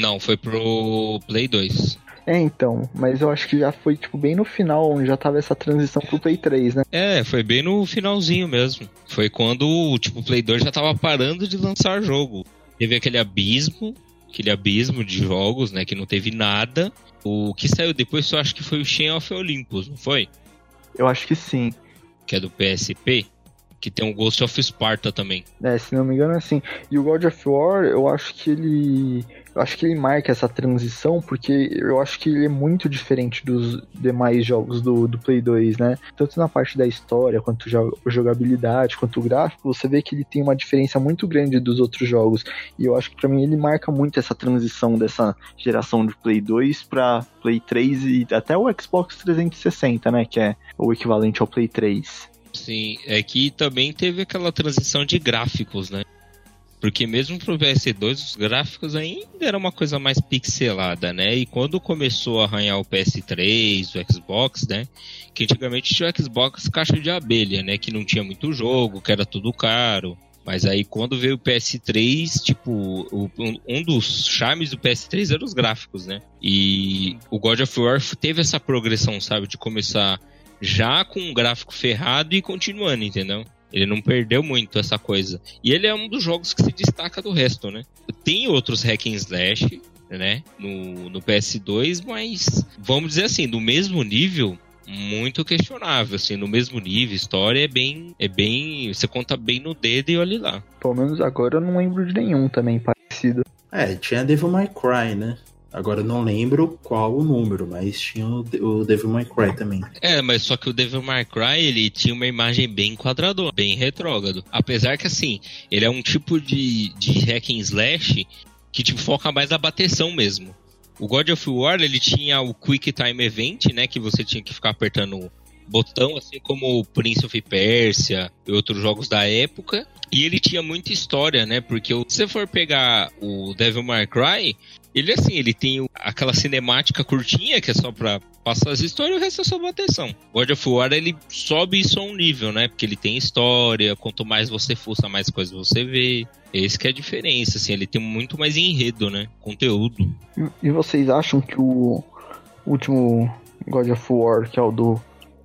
Não, foi pro Play 2. É, então, mas eu acho que já foi, tipo, bem no final, onde já tava essa transição pro Play 3, né? É, foi bem no finalzinho mesmo. Foi quando tipo, o Play 2 já tava parando de lançar jogo. Teve aquele abismo, aquele abismo de jogos, né, que não teve nada. O que saiu depois eu acho que foi o Chain of Olympus, não foi? Eu acho que sim. Que é do PSP. Que tem o Ghost of Sparta também. É, se não me engano, é assim. E o God of War, eu acho que ele. Eu acho que ele marca essa transição, porque eu acho que ele é muito diferente dos demais jogos do, do Play 2, né? Tanto na parte da história, quanto jo- jogabilidade, quanto gráfico, você vê que ele tem uma diferença muito grande dos outros jogos. E eu acho que pra mim ele marca muito essa transição dessa geração de Play 2 pra Play 3 e até o Xbox 360, né? Que é o equivalente ao Play 3. Sim, é que também teve aquela transição de gráficos, né? Porque mesmo pro PS2, os gráficos ainda era uma coisa mais pixelada, né? E quando começou a arranhar o PS3, o Xbox, né? Que antigamente tinha o Xbox caixa de abelha, né? Que não tinha muito jogo, que era tudo caro. Mas aí quando veio o PS3, tipo, o, um dos charmes do PS3 eram os gráficos, né? E o God of War teve essa progressão, sabe? De começar já com um gráfico ferrado e continuando, entendeu? Ele não perdeu muito essa coisa. E ele é um dos jogos que se destaca do resto, né? Tem outros hack and slash, né? No, no PS2, mas vamos dizer assim, do mesmo nível, muito questionável, assim, no mesmo nível, história é bem, é bem, você conta bem no dedo e olha lá. Pelo menos agora eu não lembro de nenhum também parecido. É, tinha Devil May Cry, né? Agora eu não lembro qual o número, mas tinha o, o Devil May Cry também. É, mas só que o Devil May Cry, ele tinha uma imagem bem quadradona, bem retrógrado. Apesar que, assim, ele é um tipo de, de hack and slash que tipo, foca mais na bateção mesmo. O God of War, ele tinha o Quick Time Event, né? Que você tinha que ficar apertando botão, assim como o Prince of Persia e outros jogos da época. E ele tinha muita história, né? Porque se você for pegar o Devil May Cry, ele assim, ele tem aquela cinemática curtinha que é só pra passar as histórias e o resto é só bateção. God of War ele sobe isso a um nível, né? Porque ele tem história, quanto mais você fuça, mais coisas você vê. Esse que é a diferença, assim, ele tem muito mais enredo, né? Conteúdo. E vocês acham que o último God of War, que é o do,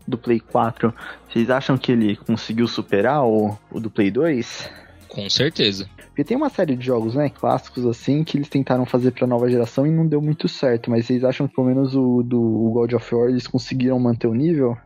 do Play 4, vocês acham que ele conseguiu superar o, o do Play 2? Com certeza. Porque tem uma série de jogos, né, clássicos assim, que eles tentaram fazer pra nova geração e não deu muito certo, mas vocês acham que pelo menos o do God of War eles conseguiram manter o nível?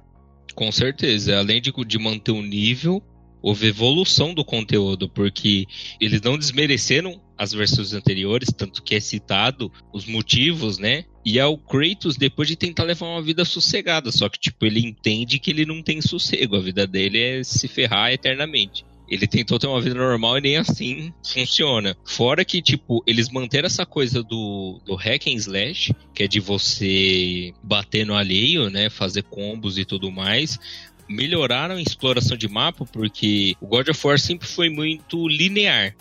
Com certeza. Além de, de manter o nível, houve evolução do conteúdo, porque eles não desmereceram as versões anteriores, tanto que é citado os motivos, né? E é o Kratos, depois de tentar levar uma vida sossegada, só que, tipo, ele entende que ele não tem sossego, a vida dele é se ferrar eternamente. Ele tentou ter uma vida normal e nem assim funciona. Fora que, tipo, eles manteram essa coisa do, do hack and slash, que é de você bater no alheio, né? Fazer combos e tudo mais melhoraram a exploração de mapa porque o God of War sempre foi muito linear.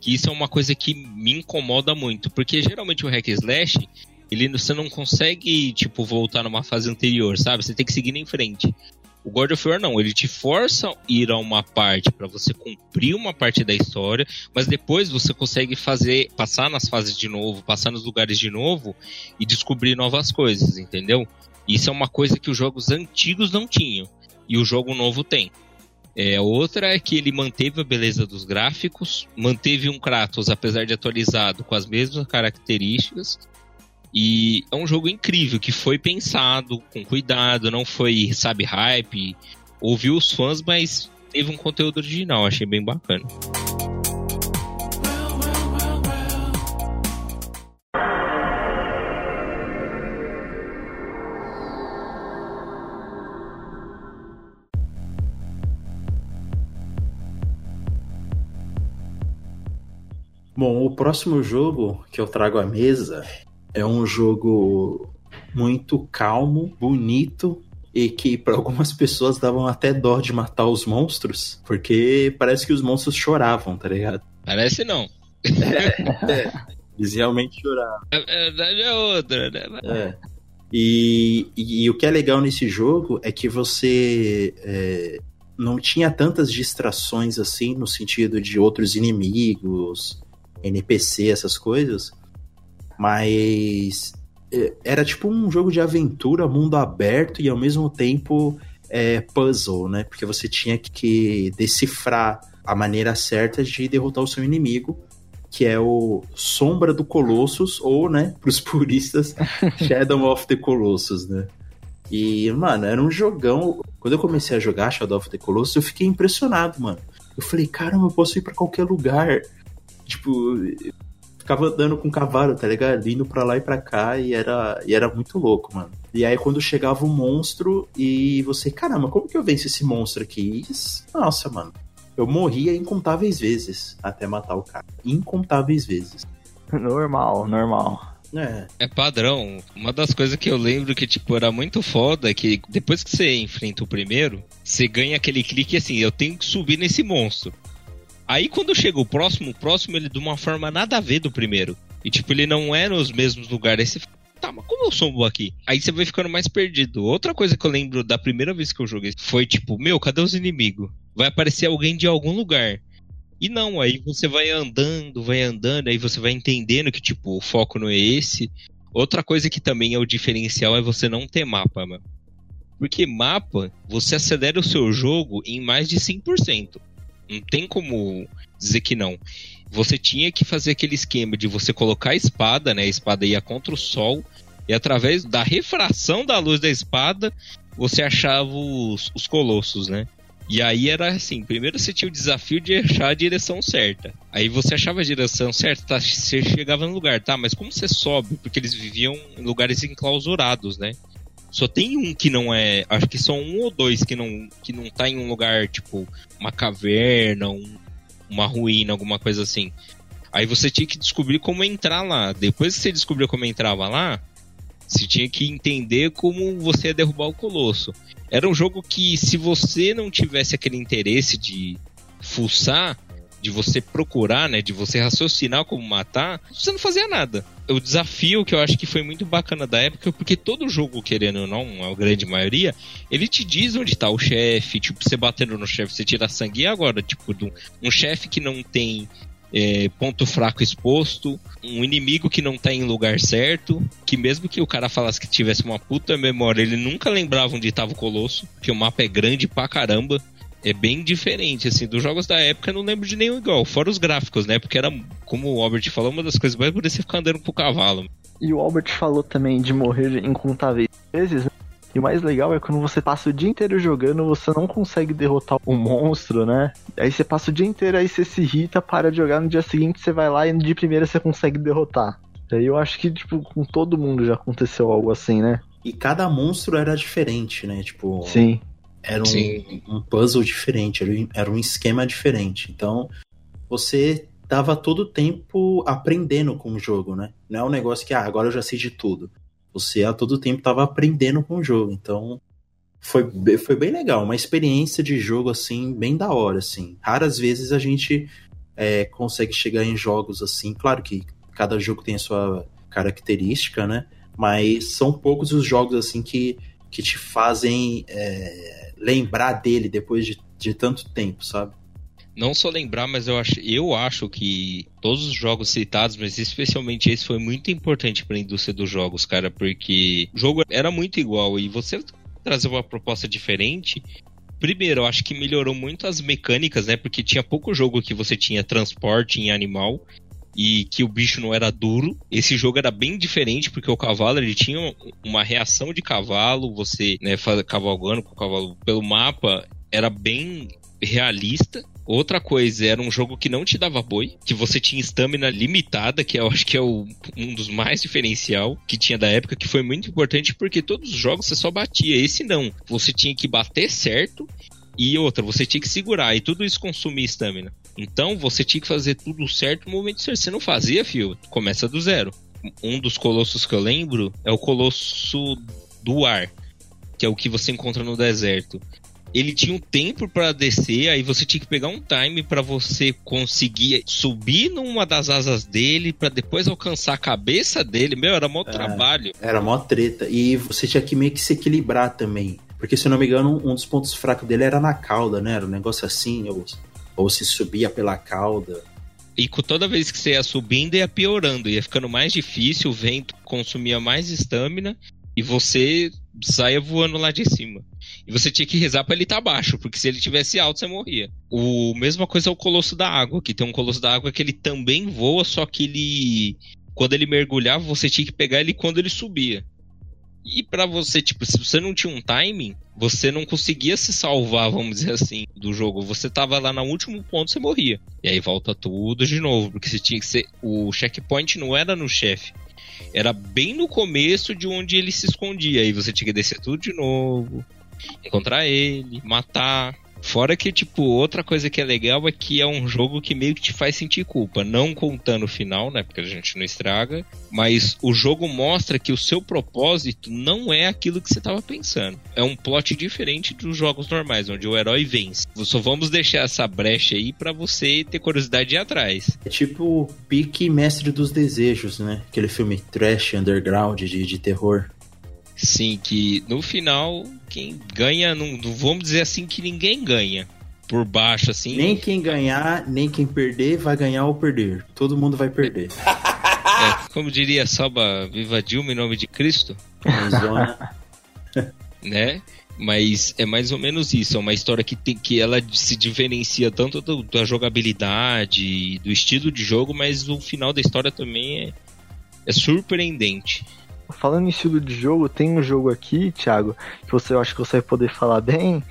Que isso é uma coisa que me incomoda muito, porque geralmente o hack slash, ele você não consegue tipo voltar numa fase anterior, sabe? Você tem que seguir em frente. O God of War não, ele te força a ir a uma parte para você cumprir uma parte da história, mas depois você consegue fazer passar nas fases de novo, passar nos lugares de novo e descobrir novas coisas, entendeu? Isso é uma coisa que os jogos antigos não tinham e o jogo novo tem. É, outra é que ele manteve a beleza dos gráficos, manteve um Kratos, apesar de atualizado, com as mesmas características. E é um jogo incrível, que foi pensado com cuidado, não foi, sabe, hype. Ouviu os fãs, mas teve um conteúdo original, achei bem bacana. Bom, o próximo jogo que eu trago à mesa é um jogo muito calmo, bonito e que para algumas pessoas davam até dó de matar os monstros, porque parece que os monstros choravam, tá ligado? Parece não. É, é, eles realmente choravam. A verdade é outra, né? É. E, e, e, o que é legal nesse jogo é que você é, não tinha tantas distrações assim, no sentido de outros inimigos, NPC, essas coisas. Mas é, era tipo um jogo de aventura, mundo aberto e ao mesmo tempo é, puzzle, né? Porque você tinha que decifrar a maneira certa de derrotar o seu inimigo, que é o Sombra do Colossus, ou, né, pros puristas, Shadow of the Colossus, né? E, mano, era um jogão. Quando eu comecei a jogar Shadow of the Colossus, eu fiquei impressionado, mano. Eu falei, caramba, eu posso ir para qualquer lugar. Tipo, ficava andando com o cavalo, tá ligado? Indo pra lá e pra cá e era, e era muito louco, mano. E aí quando chegava um monstro e você, caramba, como que eu venço esse monstro aqui? E, nossa, mano. Eu morria incontáveis vezes até matar o cara. Incontáveis vezes. Normal, normal. É. É padrão. Uma das coisas que eu lembro que, tipo, era muito foda é que depois que você enfrenta o primeiro, você ganha aquele clique assim, eu tenho que subir nesse monstro. Aí quando chega o próximo, o próximo ele de uma forma nada a ver do primeiro. E tipo, ele não é nos mesmos lugares. Aí você tá, mas como eu subo aqui? Aí você vai ficando mais perdido. Outra coisa que eu lembro da primeira vez que eu joguei foi tipo, meu, cadê os inimigos? Vai aparecer alguém de algum lugar. E não, aí você vai andando, vai andando, aí você vai entendendo que, tipo, o foco não é esse. Outra coisa que também é o diferencial é você não ter mapa, mano. Porque mapa, você acelera o seu jogo em mais de 100%. Não tem como dizer que não. Você tinha que fazer aquele esquema de você colocar a espada, né? A espada ia contra o sol, e através da refração da luz da espada, você achava os, os colossos, né? E aí era assim, primeiro você tinha o desafio de achar a direção certa. Aí você achava a direção certa, tá, você chegava no lugar, tá? Mas como você sobe? Porque eles viviam em lugares enclausurados, né? Só tem um que não é. Acho que são um ou dois que não, que não tá em um lugar, tipo, uma caverna, um, uma ruína, alguma coisa assim. Aí você tinha que descobrir como entrar lá. Depois que você descobriu como entrava lá, você tinha que entender como você ia derrubar o colosso. Era um jogo que, se você não tivesse aquele interesse de fuçar, de você procurar, né, de você raciocinar como matar, você não fazia nada. O desafio que eu acho que foi muito bacana da época, porque todo jogo, querendo ou não, a grande maioria, ele te diz onde tá o chefe, tipo, você batendo no chefe, você tira sangue, e agora, tipo, um chefe que não tem é, ponto fraco exposto, um inimigo que não tá em lugar certo, que mesmo que o cara falasse que tivesse uma puta memória, ele nunca lembrava onde tava o Colosso, porque o mapa é grande pra caramba é bem diferente, assim, dos jogos da época eu não lembro de nenhum igual, fora os gráficos, né? Porque era, como o Albert falou, uma das coisas mais bonitas é ficar andando com o cavalo. E o Albert falou também de morrer incontáveis vezes, né? E o mais legal é quando você passa o dia inteiro jogando, você não consegue derrotar um monstro, né? Aí você passa o dia inteiro, aí você se irrita, para de jogar, no dia seguinte você vai lá e de primeira você consegue derrotar. Aí eu acho que, tipo, com todo mundo já aconteceu algo assim, né? E cada monstro era diferente, né? Tipo. Sim. Era um, um puzzle diferente, era um esquema diferente. Então, você tava todo o tempo aprendendo com o jogo, né? Não é um negócio que, ah, agora eu já sei de tudo. Você a todo tempo tava aprendendo com o jogo. Então, foi, foi bem legal. Uma experiência de jogo, assim, bem da hora, assim. Raras vezes a gente é, consegue chegar em jogos assim. Claro que cada jogo tem a sua característica, né? Mas são poucos os jogos, assim, que, que te fazem... É, lembrar dele depois de, de tanto tempo, sabe? Não só lembrar, mas eu acho, eu acho que todos os jogos citados, mas especialmente esse, foi muito importante para a indústria dos jogos, cara, porque o jogo era muito igual e você trazer uma proposta diferente. Primeiro, eu acho que melhorou muito as mecânicas, né? Porque tinha pouco jogo que você tinha transporte em animal e que o bicho não era duro. Esse jogo era bem diferente porque o cavalo ele tinha uma reação de cavalo, você né, cavalgando com o cavalo pelo mapa era bem realista. Outra coisa, era um jogo que não te dava boi, que você tinha estamina limitada, que eu acho que é o, um dos mais diferencial que tinha da época, que foi muito importante porque todos os jogos você só batia, esse não. Você tinha que bater certo e outra, você tinha que segurar, e tudo isso consumia estamina. Então você tinha que fazer tudo certo no momento certo. Você não fazia, fio, começa do zero. Um dos colossos que eu lembro é o colosso do ar, que é o que você encontra no deserto. Ele tinha um tempo para descer, aí você tinha que pegar um time para você conseguir subir numa das asas dele para depois alcançar a cabeça dele. Meu, era mó é, trabalho. Era mó treta. E você tinha que meio que se equilibrar também. Porque, se não me engano, um dos pontos fracos dele era na cauda, né? Era um negócio assim, ou, ou se subia pela cauda. E toda vez que você ia subindo, ia piorando, ia ficando mais difícil, o vento consumia mais estamina e você saia voando lá de cima. E você tinha que rezar para ele estar tá baixo, porque se ele tivesse alto, você morria. O mesma coisa é o Colosso da Água, que tem um Colosso da Água que ele também voa, só que ele quando ele mergulhava, você tinha que pegar ele quando ele subia. E para você, tipo, se você não tinha um timing, você não conseguia se salvar, vamos dizer assim, do jogo. Você tava lá no último ponto, você morria. E aí volta tudo de novo, porque você tinha que ser. O checkpoint não era no chefe. Era bem no começo de onde ele se escondia. Aí você tinha que descer tudo de novo, encontrar ele, matar. Fora que, tipo, outra coisa que é legal é que é um jogo que meio que te faz sentir culpa. Não contando o final, né? Porque a gente não estraga. Mas o jogo mostra que o seu propósito não é aquilo que você estava pensando. É um plot diferente dos jogos normais, onde o herói vence. Só vamos deixar essa brecha aí para você ter curiosidade de ir atrás. É tipo Pique Mestre dos Desejos, né? Aquele filme trash, underground, de, de terror. Sim, que no final quem ganha, não, não vamos dizer assim que ninguém ganha. por baixo, assim. Nem quem ganhar, nem quem perder vai ganhar ou perder. Todo mundo vai perder. É, como diria Salva Viva Dilma em nome de Cristo, né? Mas é mais ou menos isso. É uma história que tem que ela se diferencia tanto do- da jogabilidade, do estilo de jogo, mas o final da história também é, é surpreendente. Falando em estilo de jogo, tem um jogo aqui, Thiago, que você eu acho que você vai poder falar bem,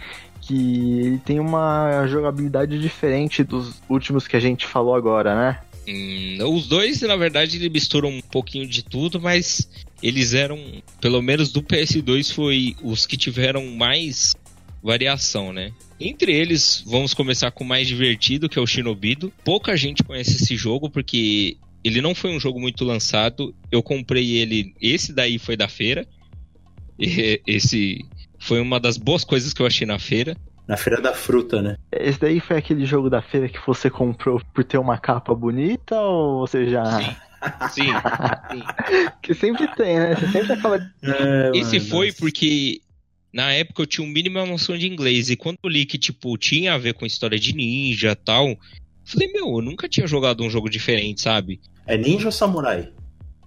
que ele tem uma jogabilidade diferente dos últimos que a gente falou agora, né? Hum, os dois, na verdade, misturam um pouquinho de tudo, mas eles eram, pelo menos do PS2, foi os que tiveram mais variação, né? Entre eles, vamos começar com o mais divertido, que é o Shinobido. Pouca gente conhece esse jogo porque ele não foi um jogo muito lançado. Eu comprei ele, esse daí foi da feira. E esse foi uma das boas coisas que eu achei na feira. Na feira da fruta, né? Esse daí foi aquele jogo da feira que você comprou por ter uma capa bonita ou você já. Sim, sim. Que sempre tem, né? Você sempre acaba. Esse foi porque na época eu tinha um mínima noção de inglês. E quando eu li que, tipo, tinha a ver com história de ninja e tal, falei, meu, eu nunca tinha jogado um jogo diferente, sabe? É ninja ou samurai?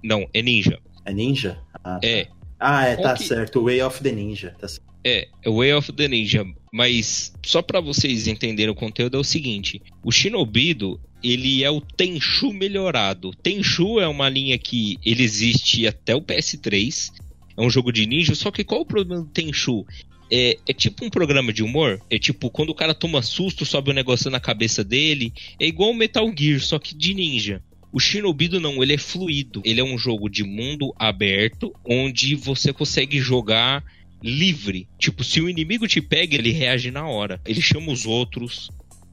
Não, é ninja. É ninja? Ah, tá. É, Ah, é, tá que- certo. Way of the Ninja. Tá certo. é, Way of the Ninja. Mas só pra vocês entenderem o conteúdo é o seguinte: o Shinobido, ele é o Tenchu melhorado. Tenchu é uma linha que ele existe até o PS3. É um jogo de ninja, só que qual o problema do Tenchu? É, é tipo um programa de humor. É tipo, quando o cara toma susto, sobe um negócio na cabeça dele. É igual o Metal Gear, só que de ninja. O Shinobido não, ele é fluido. Ele é um jogo de mundo aberto, onde você consegue jogar livre. Tipo, se o inimigo te pega, ele reage na hora. Ele chama os outros.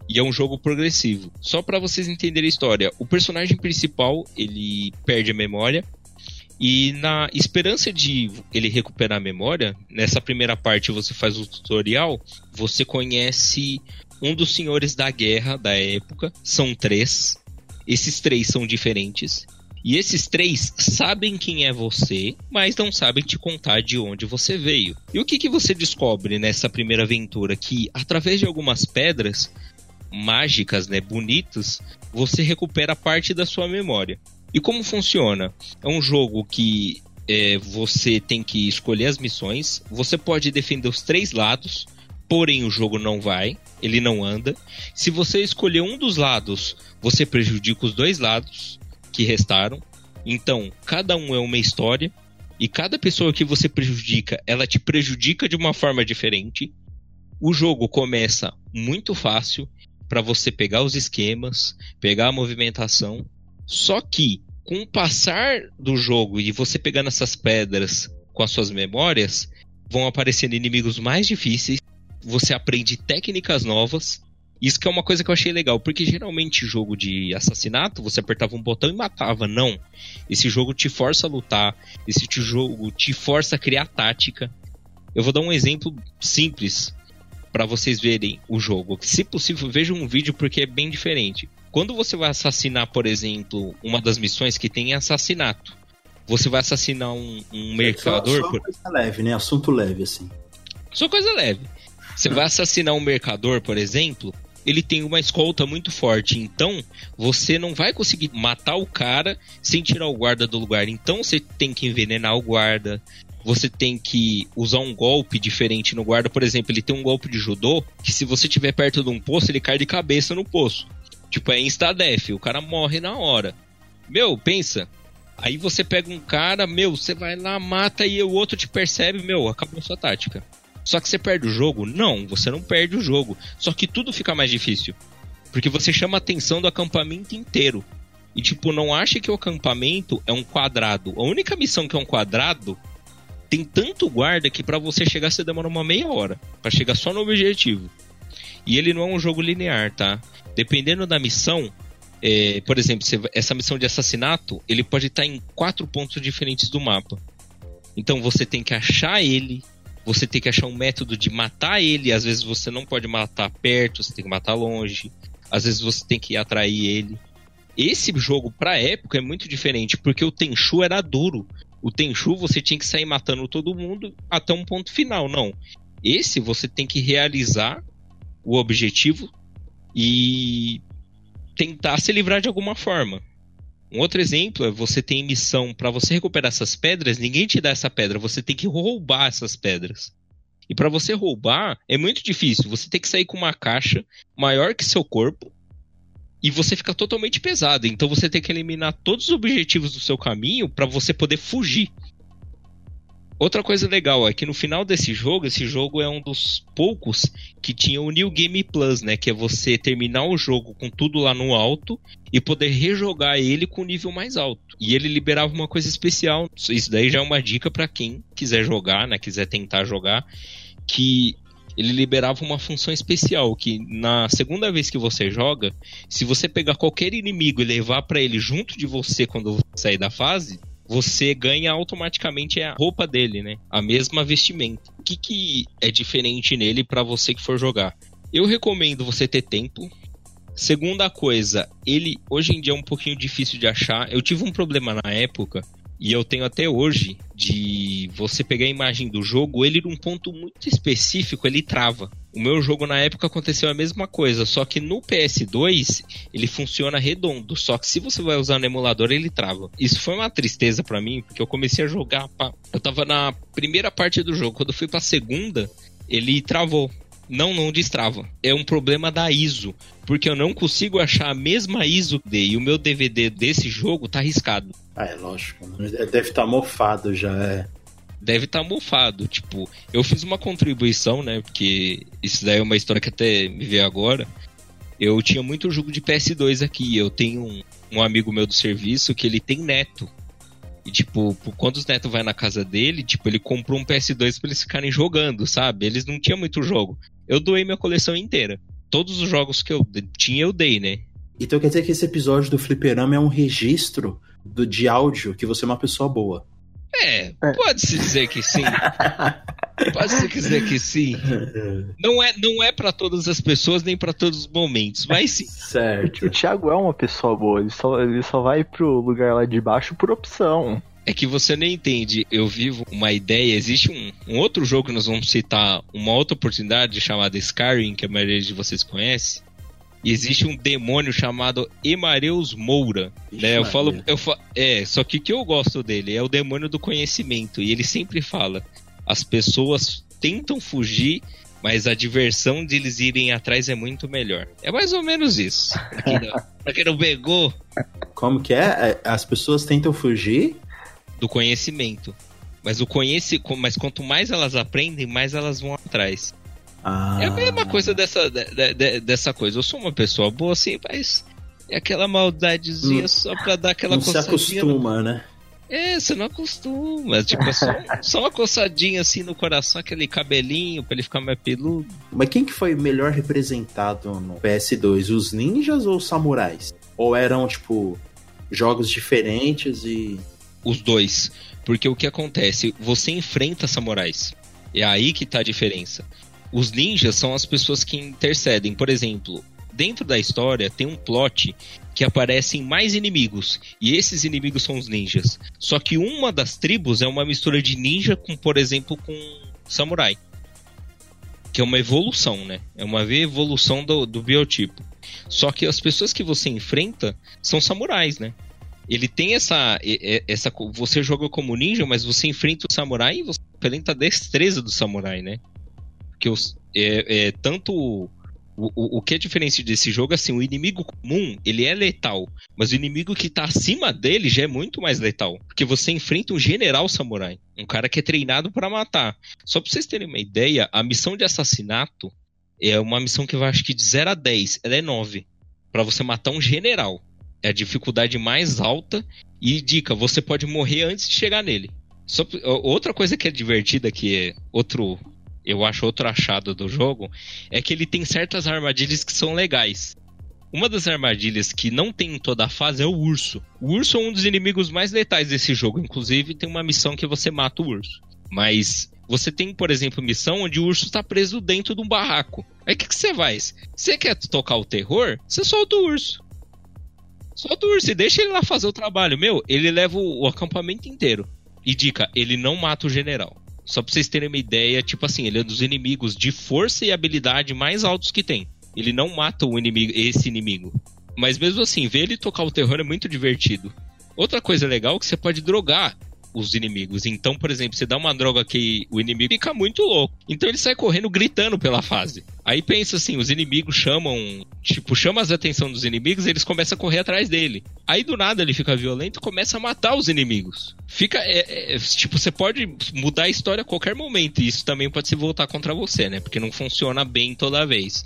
E é um jogo progressivo. Só pra vocês entenderem a história, o personagem principal, ele perde a memória. E na esperança de ele recuperar a memória, nessa primeira parte você faz o tutorial, você conhece um dos senhores da guerra da época. São três. Esses três são diferentes. E esses três sabem quem é você, mas não sabem te contar de onde você veio. E o que, que você descobre nessa primeira aventura? Que através de algumas pedras mágicas, né, bonitas, você recupera parte da sua memória. E como funciona? É um jogo que é, você tem que escolher as missões, você pode defender os três lados, porém o jogo não vai, ele não anda. Se você escolher um dos lados, você prejudica os dois lados que restaram. Então, cada um é uma história e cada pessoa que você prejudica, ela te prejudica de uma forma diferente. O jogo começa muito fácil para você pegar os esquemas, pegar a movimentação. Só que com o passar do jogo e você pegando essas pedras com as suas memórias, vão aparecendo inimigos mais difíceis. Você aprende técnicas novas. Isso que é uma coisa que eu achei legal, porque geralmente jogo de assassinato você apertava um botão e matava. Não. Esse jogo te força a lutar, esse jogo te força a criar tática. Eu vou dar um exemplo simples para vocês verem o jogo. Se possível, vejam um vídeo porque é bem diferente. Quando você vai assassinar, por exemplo, uma das missões que tem assassinato, você vai assassinar um, um mercador. Só, só por- coisa leve, né? Assunto leve, assim. só coisa leve. Você vai assassinar um mercador, por exemplo, ele tem uma escolta muito forte. Então, você não vai conseguir matar o cara sem tirar o guarda do lugar. Então, você tem que envenenar o guarda. Você tem que usar um golpe diferente no guarda. Por exemplo, ele tem um golpe de judô que se você estiver perto de um poço, ele cai de cabeça no poço. Tipo, é insta-death. O cara morre na hora. Meu, pensa. Aí você pega um cara, meu, você vai lá, mata e o outro te percebe, meu, acabou sua tática. Só que você perde o jogo? Não, você não perde o jogo. Só que tudo fica mais difícil. Porque você chama a atenção do acampamento inteiro. E tipo, não acha que o acampamento é um quadrado. A única missão que é um quadrado tem tanto guarda que pra você chegar você demora uma meia hora Pra chegar só no objetivo. E ele não é um jogo linear, tá? Dependendo da missão, é, por exemplo, essa missão de assassinato, ele pode estar em quatro pontos diferentes do mapa. Então você tem que achar ele, você tem que achar um método de matar ele. Às vezes você não pode matar perto, você tem que matar longe. Às vezes você tem que atrair ele. Esse jogo, pra época, é muito diferente, porque o Tenchu era duro. O Tenchu você tinha que sair matando todo mundo até um ponto final. Não. Esse você tem que realizar o objetivo e tentar se livrar de alguma forma. Um outro exemplo é você tem missão para você recuperar essas pedras, ninguém te dá essa pedra, você tem que roubar essas pedras. E para você roubar é muito difícil, você tem que sair com uma caixa maior que seu corpo e você fica totalmente pesado. Então você tem que eliminar todos os objetivos do seu caminho para você poder fugir. Outra coisa legal é que no final desse jogo, esse jogo é um dos poucos que tinha o New Game Plus, né? Que é você terminar o jogo com tudo lá no alto e poder rejogar ele com nível mais alto. E ele liberava uma coisa especial. Isso daí já é uma dica para quem quiser jogar, né? Quiser tentar jogar, que ele liberava uma função especial que na segunda vez que você joga, se você pegar qualquer inimigo e levar para ele junto de você quando você sair da fase, você ganha automaticamente a roupa dele, né? A mesma vestimenta. O que, que é diferente nele para você que for jogar? Eu recomendo você ter tempo. Segunda coisa, ele hoje em dia é um pouquinho difícil de achar. Eu tive um problema na época e eu tenho até hoje de você pegar a imagem do jogo, ele num ponto muito específico, ele trava. O meu jogo na época aconteceu a mesma coisa, só que no PS2 ele funciona redondo, só que se você vai usar no emulador ele trava. Isso foi uma tristeza para mim, porque eu comecei a jogar, pá. eu tava na primeira parte do jogo, quando eu fui para segunda, ele travou. Não, não destrava. É um problema da ISO, porque eu não consigo achar a mesma ISO D e o meu DVD desse jogo tá arriscado. Ah, é lógico. Né? Deve estar tá mofado já, é. Deve estar tá mofado. Tipo, eu fiz uma contribuição, né? Porque isso daí é uma história que até me veio agora. Eu tinha muito jogo de PS2 aqui. Eu tenho um, um amigo meu do serviço que ele tem neto. E, tipo, quando os netos vai na casa dele, tipo, ele comprou um PS2 pra eles ficarem jogando, sabe? Eles não tinham muito jogo. Eu doei minha coleção inteira. Todos os jogos que eu tinha, eu dei, né? Então quer dizer que esse episódio do Fliperama é um registro do, de áudio que você é uma pessoa boa. É, é. pode-se dizer que sim. pode-se dizer que sim. Não é, não é para todas as pessoas nem para todos os momentos, mas sim. Certo. O Thiago é uma pessoa boa, ele só, ele só vai pro lugar lá de baixo por opção. É que você nem entende. Eu vivo uma ideia. Existe um, um outro jogo que nós vamos citar, uma outra oportunidade chamada Skyrim, que a maioria de vocês conhece. E existe um demônio chamado Emareus Moura. né? Eu falo, eu fa é, só que o que eu gosto dele é o demônio do conhecimento. E ele sempre fala: as pessoas tentam fugir, mas a diversão de eles irem atrás é muito melhor. É mais ou menos isso. Pra quem não, pegou. Como que é? é? As pessoas tentam fugir? Do conhecimento. Mas o conhece, mas quanto mais elas aprendem, mais elas vão atrás. Ah. É a mesma coisa dessa, de, de, dessa coisa. Eu sou uma pessoa boa, assim, mas é aquela maldadezinha hum, só pra dar aquela não se acostuma, né? É, você não acostuma. Tipo, é só, só uma coçadinha assim no coração, aquele cabelinho pra ele ficar mais peludo. Mas quem que foi melhor representado no PS2? Os ninjas ou os samurais? Ou eram, tipo, jogos diferentes e. Os dois. Porque o que acontece? Você enfrenta samurais. É aí que tá a diferença. Os ninjas são as pessoas que intercedem. Por exemplo, dentro da história tem um plot que aparecem mais inimigos. E esses inimigos são os ninjas. Só que uma das tribos é uma mistura de ninja com, por exemplo, com samurai. Que é uma evolução, né? É uma evolução do, do biotipo. Só que as pessoas que você enfrenta são samurais, né? Ele tem essa, essa. Você joga como ninja, mas você enfrenta o samurai e você enfrenta a destreza do samurai, né? que os, é, é, tanto o, o, que é diferente desse jogo, assim, o inimigo comum, ele é letal, mas o inimigo que tá acima dele já é muito mais letal, porque você enfrenta um general samurai, um cara que é treinado para matar. Só pra vocês terem uma ideia, a missão de assassinato é uma missão que vai acho que de 0 a 10, ela é 9, para você matar um general. É a dificuldade mais alta e dica, você pode morrer antes de chegar nele. Só, outra coisa que é divertida, que é outro eu acho outro achado do jogo, é que ele tem certas armadilhas que são legais. Uma das armadilhas que não tem em toda a fase é o urso. O urso é um dos inimigos mais letais desse jogo. Inclusive, tem uma missão que você mata o urso. Mas você tem, por exemplo, missão onde o urso está preso dentro de um barraco. Aí o que, que você faz? Você quer tocar o terror? Você solta o urso. Solta o urso e deixa ele lá fazer o trabalho. Meu, ele leva o, o acampamento inteiro. E dica, ele não mata o general. Só pra vocês terem uma ideia, tipo assim, ele é um dos inimigos de força e habilidade mais altos que tem. Ele não mata o inimigo, esse inimigo. Mas mesmo assim, ver ele tocar o terror é muito divertido. Outra coisa legal é que você pode drogar os inimigos. Então, por exemplo, você dá uma droga que o inimigo fica muito louco. Então ele sai correndo gritando pela fase. Aí pensa assim, os inimigos chamam, tipo, chama as atenção dos inimigos, eles começam a correr atrás dele. Aí do nada ele fica violento e começa a matar os inimigos. Fica, é, é, tipo, você pode mudar a história a qualquer momento e isso também pode se voltar contra você, né? Porque não funciona bem toda vez.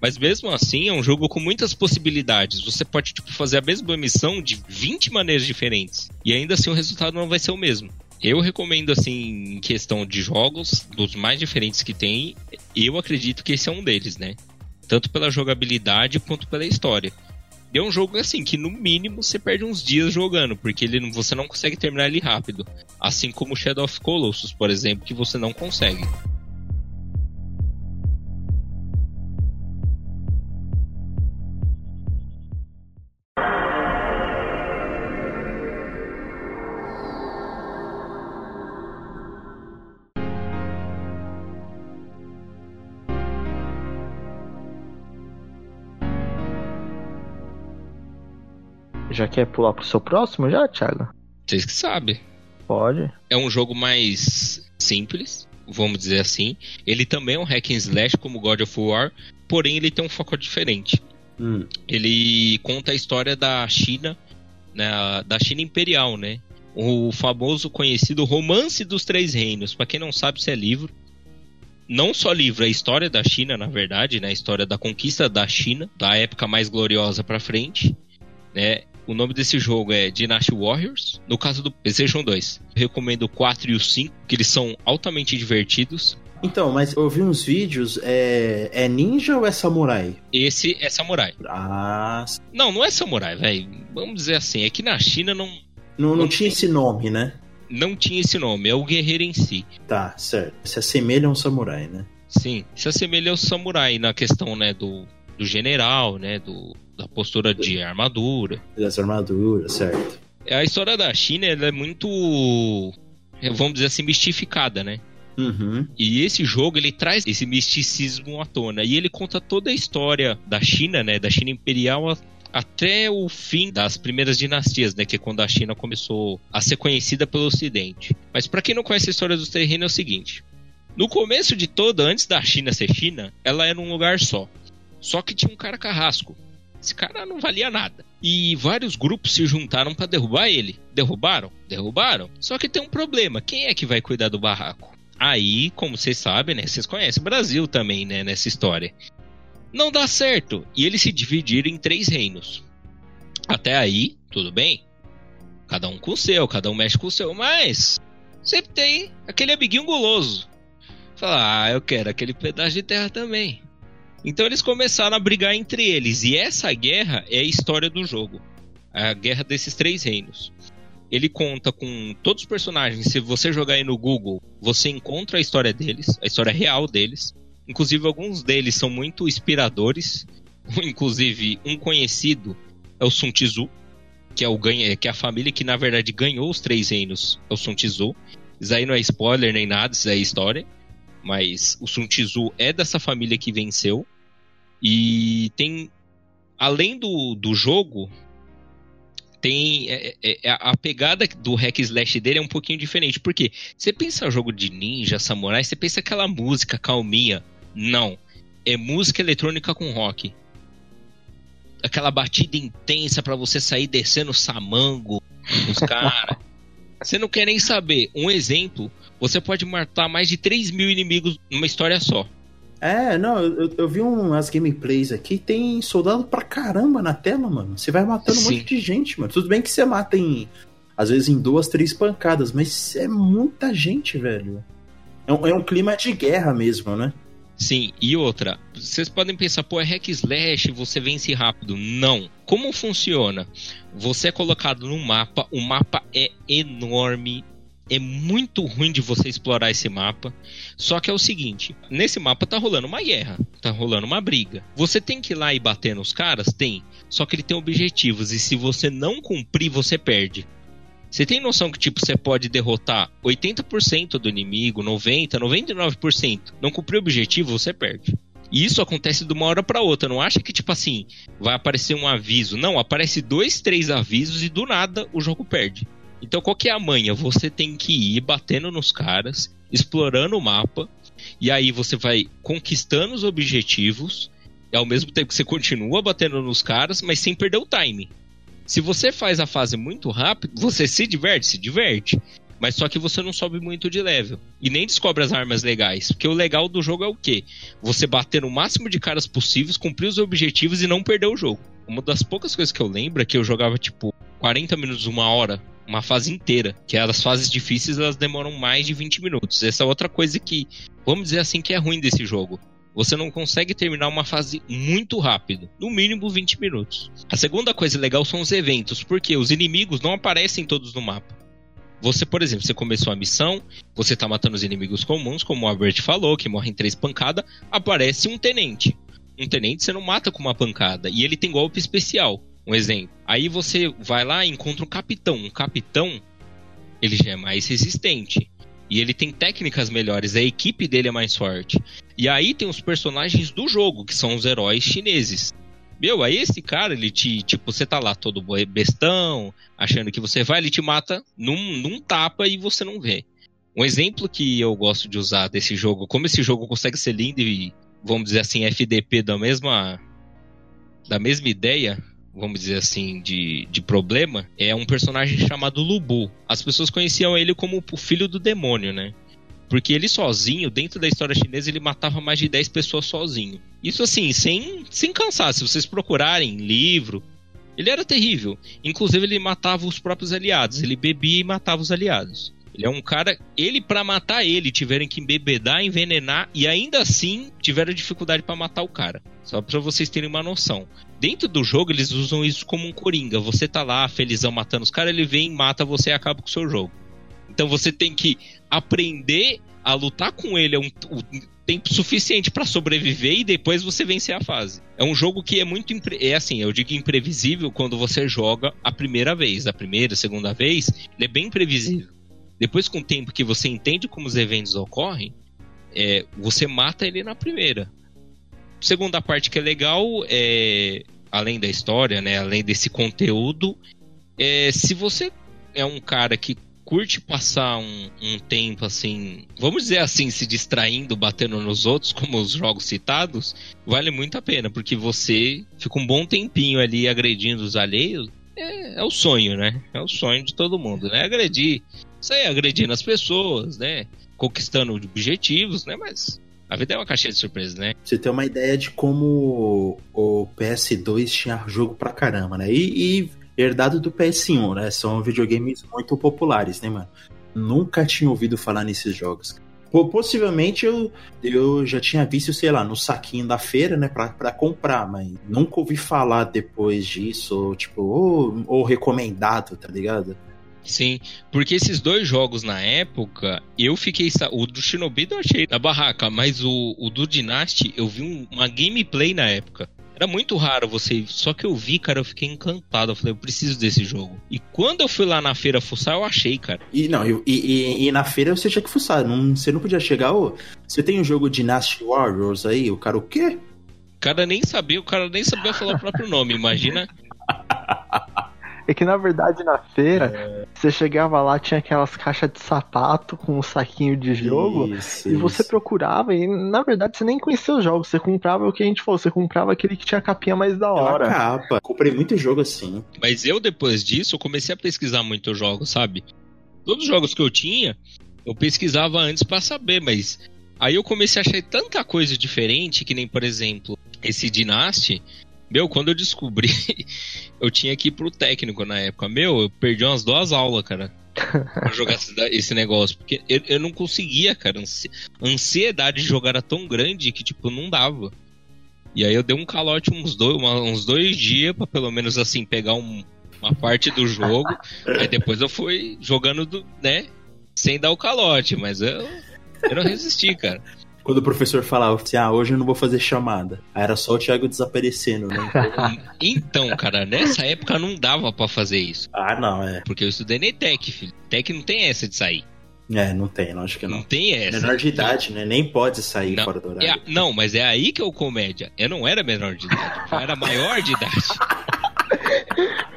Mas mesmo assim, é um jogo com muitas possibilidades. Você pode tipo, fazer a mesma missão de 20 maneiras diferentes. E ainda assim o resultado não vai ser o mesmo. Eu recomendo, assim, em questão de jogos, dos mais diferentes que tem, eu acredito que esse é um deles, né? Tanto pela jogabilidade quanto pela história. É um jogo, assim, que no mínimo você perde uns dias jogando, porque ele, você não consegue terminar ele rápido. Assim como Shadow of Colossus, por exemplo, que você não consegue. Já quer pular pro seu próximo já, Thiago? Vocês que sabem. Pode. É um jogo mais simples, vamos dizer assim. Ele também é um hack and slash como God of War, porém ele tem um foco diferente. Hum. Ele conta a história da China, né, da China Imperial, né? O famoso conhecido Romance dos Três Reinos. Para quem não sabe, isso é livro. Não só livro, é a história da China, na verdade, né? A história da conquista da China, da época mais gloriosa para frente, né? O nome desse jogo é Dynasty Warriors. No caso do PlayStation 2, eu recomendo o 4 e o 5, que eles são altamente divertidos. Então, mas eu vi uns vídeos, é, é ninja ou é samurai? Esse é samurai. Ah, Não, não é samurai, velho. Vamos dizer assim, é que na China não, não, não Não tinha esse nome, né? não tinha esse nome, é o guerreiro em si. Tá, certo. Se assemelha a um samurai, né? Sim, se assemelha ao samurai na questão, né, do, do general, né, do, da postura de armadura. Das armaduras, certo. A história da China ela é muito, vamos dizer assim, mistificada, né? Uhum. E esse jogo ele traz esse misticismo à tona e ele conta toda a história da China, né, da China imperial até o fim das primeiras dinastias, né, que é quando a China começou a ser conhecida pelo Ocidente. Mas para quem não conhece a história dos terrenos é o seguinte: no começo de toda, antes da China ser China, ela era um lugar só. Só que tinha um cara carrasco. Esse cara não valia nada. E vários grupos se juntaram para derrubar ele. Derrubaram? Derrubaram. Só que tem um problema. Quem é que vai cuidar do barraco? Aí, como vocês sabem, né? Vocês conhecem o Brasil também, né? Nessa história. Não dá certo. E eles se dividiram em três reinos. Até aí, tudo bem. Cada um com o seu, cada um mexe com o seu. Mas sempre tem aquele amiguinho guloso. Fala, ah, eu quero aquele pedaço de terra também. Então eles começaram a brigar entre eles. E essa guerra é a história do jogo. A guerra desses três reinos. Ele conta com todos os personagens. Se você jogar aí no Google, você encontra a história deles, a história real deles. Inclusive, alguns deles são muito inspiradores. Inclusive, um conhecido é o Sun Tzu, que é, o ganha, que é a família que na verdade ganhou os três reinos. É o Sun Tzu. Isso aí não é spoiler nem nada, isso aí é história. Mas o Sun Tzu é dessa família que venceu. E tem. Além do, do jogo, tem. é- é- é- a pegada do hack slash dele é um pouquinho diferente. Porque você pensa jogo de ninja, samurai, você pensa aquela música calminha. Não. É música eletrônica com rock. Aquela batida intensa pra você sair descendo samango dos caras. Você não quer nem saber. Um exemplo, você pode matar mais de 3 mil inimigos numa história só. É, não, eu, eu vi umas gameplays aqui, tem soldado pra caramba na tela, mano. Você vai matando um Sim. monte de gente, mano. Tudo bem que você mata em. Às vezes em duas, três pancadas, mas é muita gente, velho. É um, é um clima de guerra mesmo, né? Sim, e outra, vocês podem pensar, pô, é hack slash, você vence rápido. Não. Como funciona? Você é colocado no mapa, o mapa é enorme, é muito ruim de você explorar esse mapa. Só que é o seguinte, nesse mapa tá rolando uma guerra, tá rolando uma briga. Você tem que ir lá e bater nos caras? Tem. Só que ele tem objetivos, e se você não cumprir, você perde. Você tem noção que, tipo, você pode derrotar 80% do inimigo, 90%, 99%, não cumprir o objetivo, você perde. E isso acontece de uma hora para outra. Não acha que, tipo assim, vai aparecer um aviso. Não, aparece dois, três avisos e do nada o jogo perde. Então qual que é a manha? Você tem que ir batendo nos caras, explorando o mapa, e aí você vai conquistando os objetivos, e ao mesmo tempo que você continua batendo nos caras, mas sem perder o time. Se você faz a fase muito rápido, você se diverte, se diverte. Mas só que você não sobe muito de level. E nem descobre as armas legais. Porque o legal do jogo é o quê? Você bater no máximo de caras possíveis, cumprir os objetivos e não perder o jogo. Uma das poucas coisas que eu lembro é que eu jogava tipo 40 minutos, uma hora, uma fase inteira. Que as fases difíceis elas demoram mais de 20 minutos. Essa é outra coisa que, vamos dizer assim, que é ruim desse jogo. Você não consegue terminar uma fase muito rápido, no mínimo 20 minutos. A segunda coisa legal são os eventos, porque os inimigos não aparecem todos no mapa. Você, por exemplo, você começou a missão, você tá matando os inimigos comuns, como o Albert falou, que morre em três pancadas, aparece um tenente. Um tenente você não mata com uma pancada, e ele tem golpe especial. Um exemplo. Aí você vai lá e encontra um capitão. Um capitão, ele já é mais resistente. E ele tem técnicas melhores, a equipe dele é mais forte. E aí tem os personagens do jogo, que são os heróis chineses. Meu, aí esse cara, ele te. Tipo, você tá lá todo bestão, achando que você vai, ele te mata num, num tapa e você não vê. Um exemplo que eu gosto de usar desse jogo, como esse jogo consegue ser lindo e, vamos dizer assim, FDP da mesma. da mesma ideia, vamos dizer assim, de, de problema, é um personagem chamado Lubu. As pessoas conheciam ele como o filho do demônio, né? Porque ele sozinho, dentro da história chinesa, ele matava mais de 10 pessoas sozinho. Isso assim, sem, sem cansar. Se vocês procurarem livro, ele era terrível. Inclusive, ele matava os próprios aliados. Ele bebia e matava os aliados. Ele é um cara. Ele, para matar ele, tiveram que embebedar, envenenar e ainda assim tiveram dificuldade para matar o cara. Só para vocês terem uma noção. Dentro do jogo, eles usam isso como um coringa. Você tá lá, felizão, matando os caras, ele vem, mata você e acaba com o seu jogo. Então você tem que aprender a lutar com ele um, um tempo suficiente para sobreviver e depois você vencer a fase. É um jogo que é muito impre... é assim, eu digo imprevisível quando você joga a primeira vez, a primeira, a segunda vez, ele é bem imprevisível. Depois com o tempo que você entende como os eventos ocorrem, é, você mata ele na primeira. Segunda parte que é legal é além da história, né, além desse conteúdo, é, se você é um cara que curte passar um, um, tempo assim, vamos dizer assim, se distraindo, batendo nos outros, como os jogos citados, vale muito a pena, porque você fica um bom tempinho ali agredindo os alheios. É, é o sonho, né? É o sonho de todo mundo, né? Agredir. Aí, agredindo as pessoas, né? Conquistando objetivos, né? Mas a vida é uma caixinha de surpresa, né? Você tem uma ideia de como o PS2 tinha jogo pra caramba, né? E, e herdado do PS1, né? São videogames muito populares, né, mano? Nunca tinha ouvido falar nesses jogos. Possivelmente eu, eu já tinha visto, sei lá, no saquinho da feira, né, pra, pra comprar, mas nunca ouvi falar depois disso, tipo, ou, ou recomendado, tá ligado? Sim, porque esses dois jogos na época, eu fiquei. O do Shinobi eu achei na barraca, mas o, o do Dynasty eu vi um, uma gameplay na época. Era muito raro você. Só que eu vi, cara, eu fiquei encantado. Eu falei, eu preciso desse jogo. E quando eu fui lá na feira fuçar, eu achei, cara. E não, e, e, e na feira você tinha que fuçar. Não, você não podia chegar. Oh, você tem um jogo Dynasty Warriors aí? O cara, o quê? O cara nem sabia, o cara nem sabia falar o próprio nome, imagina. É que na verdade na feira, é... você chegava lá, tinha aquelas caixas de sapato com um saquinho de jogo, isso, e isso. você procurava, e na verdade você nem conhecia os jogos, você comprava o que a gente falou, você comprava aquele que tinha a capinha mais da hora. capa. Comprei muito jogo assim. Mas eu, depois disso, eu comecei a pesquisar muito jogos, sabe? Todos os jogos que eu tinha, eu pesquisava antes para saber, mas aí eu comecei a achar tanta coisa diferente, que nem, por exemplo, esse Dynasty, meu, quando eu descobri, eu tinha que ir pro técnico na época. Meu, eu perdi umas duas aulas, cara. pra jogar esse negócio. Porque eu, eu não conseguia, cara. A ansiedade de jogar era tão grande que, tipo, não dava. E aí eu dei um calote uns dois, uma, uns dois dias pra pelo menos assim pegar um, uma parte do jogo. aí depois eu fui jogando, do, né? Sem dar o calote, mas eu, eu não resisti, cara. Quando o professor falava assim, ah, hoje eu não vou fazer chamada. Aí era só o Thiago desaparecendo, né? Então, cara, nessa época não dava pra fazer isso. ah, não, é. Porque eu estudei na ETEC, filho. ETEC não tem essa de sair. É, não tem, não acho que Não, não. tem essa. Menor de idade, né? Nem pode sair Não, fora do É, horário. não, mas é aí que é o comédia. Eu não era menor de idade, eu era maior de idade.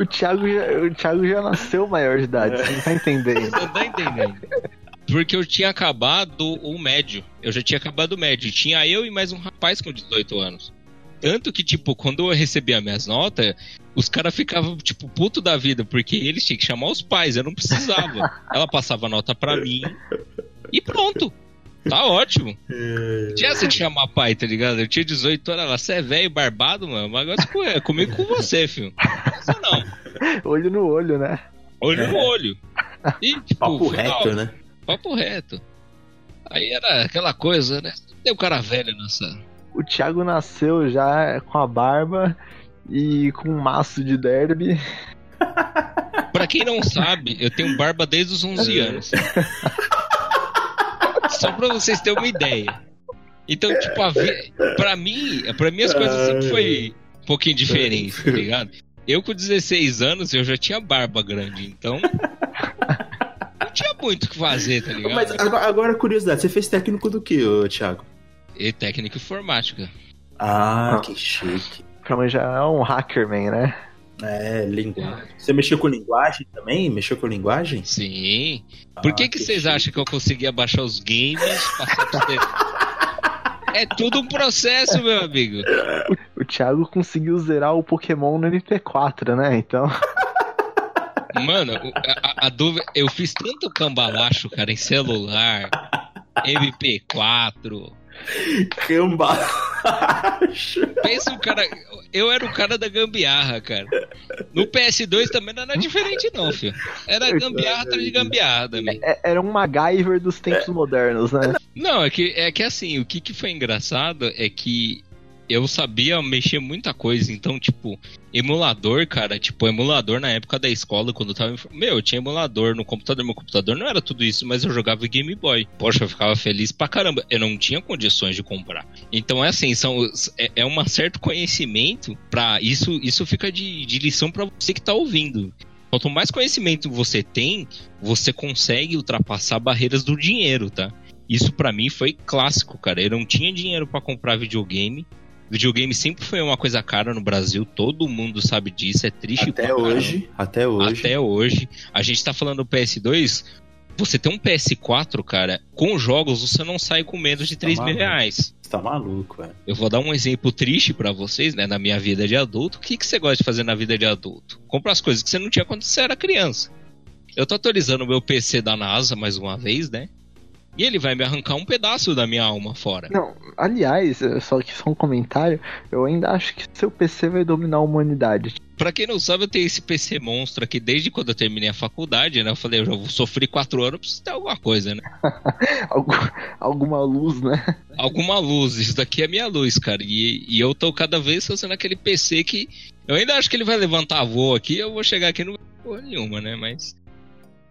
O Thiago, já, o Thiago já nasceu maior de idade, você não tá entendendo. Você tá entendendo? Porque eu tinha acabado o médio. Eu já tinha acabado o médio. Tinha eu e mais um rapaz com 18 anos. Tanto que, tipo, quando eu recebia minhas notas, os caras ficavam, tipo, puto da vida, porque eles tinham que chamar os pais, eu não precisava. Ela passava a nota pra mim e pronto. Tá ótimo. Tinha essa de chamar pai, tá ligado? Eu tinha 18 anos, ela, você é velho, barbado, mano, mas agora é comigo com você, filho. Você não. Olho no olho, né? Olho no olho. E, tipo, Papo reto, né? Papo reto. Aí era aquela coisa, né? Tem um cara velho nessa. O Thiago nasceu já com a barba e com um maço de derby. Pra quem não sabe, eu tenho barba desde os 11 anos. Só pra vocês terem uma ideia. Então, tipo, a vi... pra mim, pra mim as coisas sempre foi um pouquinho diferentes, tá ligado? Eu com 16 anos, eu já tinha barba grande, então... Não tinha muito o que fazer, tá ligado? Mas agora, agora, curiosidade, você fez técnico do que, ô, Thiago? E técnica informática. Ah, Ah. que chique. Mim já é um hackerman, né? É, linguagem. Você mexeu com linguagem também? Mexeu com linguagem? Sim. Por que, Ah, que que vocês chique. acham que eu conseguia baixar os games? É tudo um processo, meu amigo. O Thiago conseguiu zerar o Pokémon no MP4, né? Então. Mano, a, a- dúvida. Eu fiz tanto cambalacho, cara, em celular, MP4. Cambalacho. Pensa o cara. Eu era o cara da gambiarra, cara. No PS2 também não era diferente, não, filho. Era gambiarra atrás de gambiarra também. É- Era um MacGyver dos tempos modernos, né? Não, é que, é que assim, o que, que foi engraçado é que eu sabia mexer muita coisa, então, tipo, emulador, cara, tipo, emulador na época da escola, quando eu tava. Meu, eu tinha emulador no computador, meu computador não era tudo isso, mas eu jogava Game Boy. Poxa, eu ficava feliz pra caramba. Eu não tinha condições de comprar. Então é assim, são, é, é um certo conhecimento pra. Isso, isso fica de, de lição pra você que tá ouvindo. Quanto mais conhecimento você tem, você consegue ultrapassar barreiras do dinheiro, tá? Isso pra mim foi clássico, cara. Eu não tinha dinheiro pra comprar videogame. Videogame sempre foi uma coisa cara no Brasil, todo mundo sabe disso, é triste Até caramba. hoje, até hoje. Até hoje. A gente tá falando do PS2. Você tem um PS4, cara, com jogos você não sai com menos de Tá 3 mil maluco. reais. Você tá maluco, velho. Eu vou dar um exemplo triste pra vocês, né? Na minha vida de adulto. O que, que você gosta de fazer na vida de adulto? Comprar as coisas que você não tinha quando você era criança. Eu tô atualizando o meu PC da NASA mais uma vez, né? E ele vai me arrancar um pedaço da minha alma fora. Não, aliás, só que só um comentário, eu ainda acho que seu PC vai dominar a humanidade. Pra quem não sabe, eu tenho esse PC monstro aqui desde quando eu terminei a faculdade, né? Eu falei, eu já sofri quatro anos, preciso ter alguma coisa, né? Algu- alguma luz, né? alguma luz. Isso daqui é minha luz, cara. E, e eu tô cada vez fazendo aquele PC que. Eu ainda acho que ele vai levantar voo aqui. Eu vou chegar aqui e não porra nenhuma, né? Mas.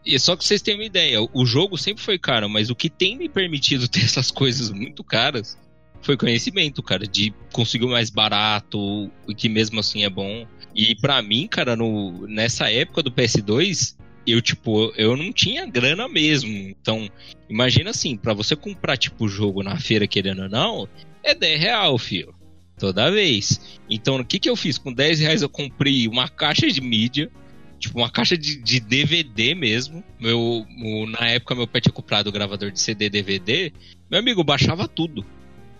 E só que vocês tenham uma ideia. O jogo sempre foi caro, mas o que tem me permitido ter essas coisas muito caras foi conhecimento, cara. De conseguir o mais barato, e que mesmo assim é bom. E pra mim, cara, no, nessa época do PS2. Eu, tipo, eu não tinha grana mesmo. Então, Imagina assim, pra você comprar tipo jogo na feira, querendo ou não, é 10 real, filho. Toda vez. Então, o que que eu fiz? Com 10 reais eu comprei uma caixa de mídia, tipo uma caixa de, de DVD mesmo. Meu, o- na época meu pai tinha comprado o gravador de CD DVD. Meu amigo, baixava tudo.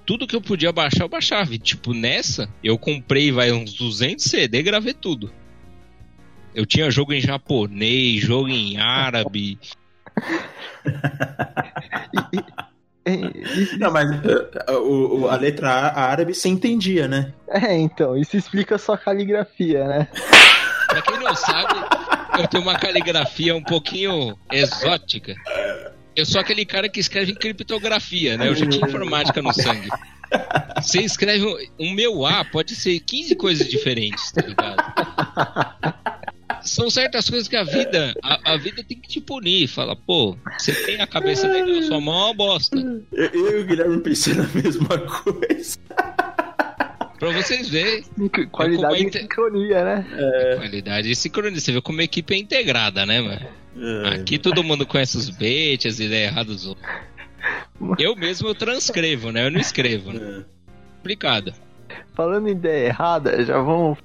Tudo que eu podia baixar, eu baixava. E, tipo, nessa, eu comprei, vai, uns 200 CD e gravei tudo. Eu tinha jogo em japonês, jogo em árabe, É, e- Não, mas uh, o- o- a letra árabe você entendia, né? é, então, isso explica sua caligrafia, né? Quem não sabe, eu tenho uma caligrafia um pouquinho exótica. Eu sou aquele cara que escreve em criptografia, né? Eu já tinha informática no sangue. Você escreve um, um meu A, pode ser 15 coisas diferentes, tá ligado? são certas coisas que a vida, a, a vida tem que te punir. Fala, pô, você tem a cabeça legal, sua mão é uma bosta. Eu, eu e o Guilherme pensando a mesma coisa. Pra vocês verem. Qualidade como é e sincronia, né? Qualidade e sincronia. Você vê como a equipe é integrada, né, mano? Ai, Aqui todo mundo conhece os baits, as ideias erradas dos outros. Eu mesmo eu transcrevo, né? Eu não escrevo, né? é. Complicado. Falando em ideia errada, já vamos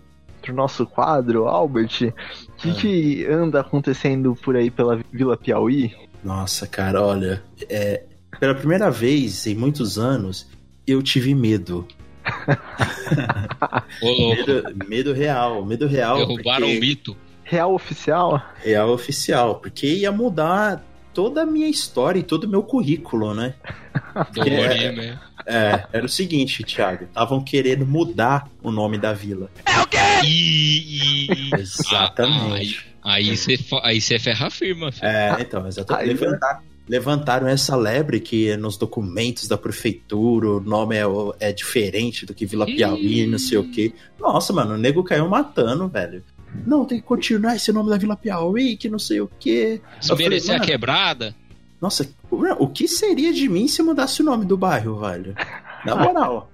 pro nosso quadro, Albert. O que, Ah. que anda acontecendo por aí pela Vila Piauí? Nossa, cara, olha, é, pela primeira vez em muitos anos, eu tive medo. Medo, medo real, medo real. Derrubaram porque- um mito. Real oficial? Real oficial, porque ia mudar toda a minha história e todo o meu currículo, né? É- Orime. É, era o seguinte, Thiago, estavam querendo mudar o nome da vila. E, e... Exatamente. Aí você aí você ferra a firma. filho. É, então, exatamente. Aí, Levantaram, levantaram essa lebre que nos documentos da prefeitura o nome é, é diferente do que Vila Piauí, não sei o quê. Nossa, mano, o nego caiu matando, velho. Não, tem que continuar esse nome da Vila Piauí, que não sei o quê. Se Eu falei, merecer a quebrada. Nossa, o que seria de mim se mudasse o nome do bairro, velho? Na moral.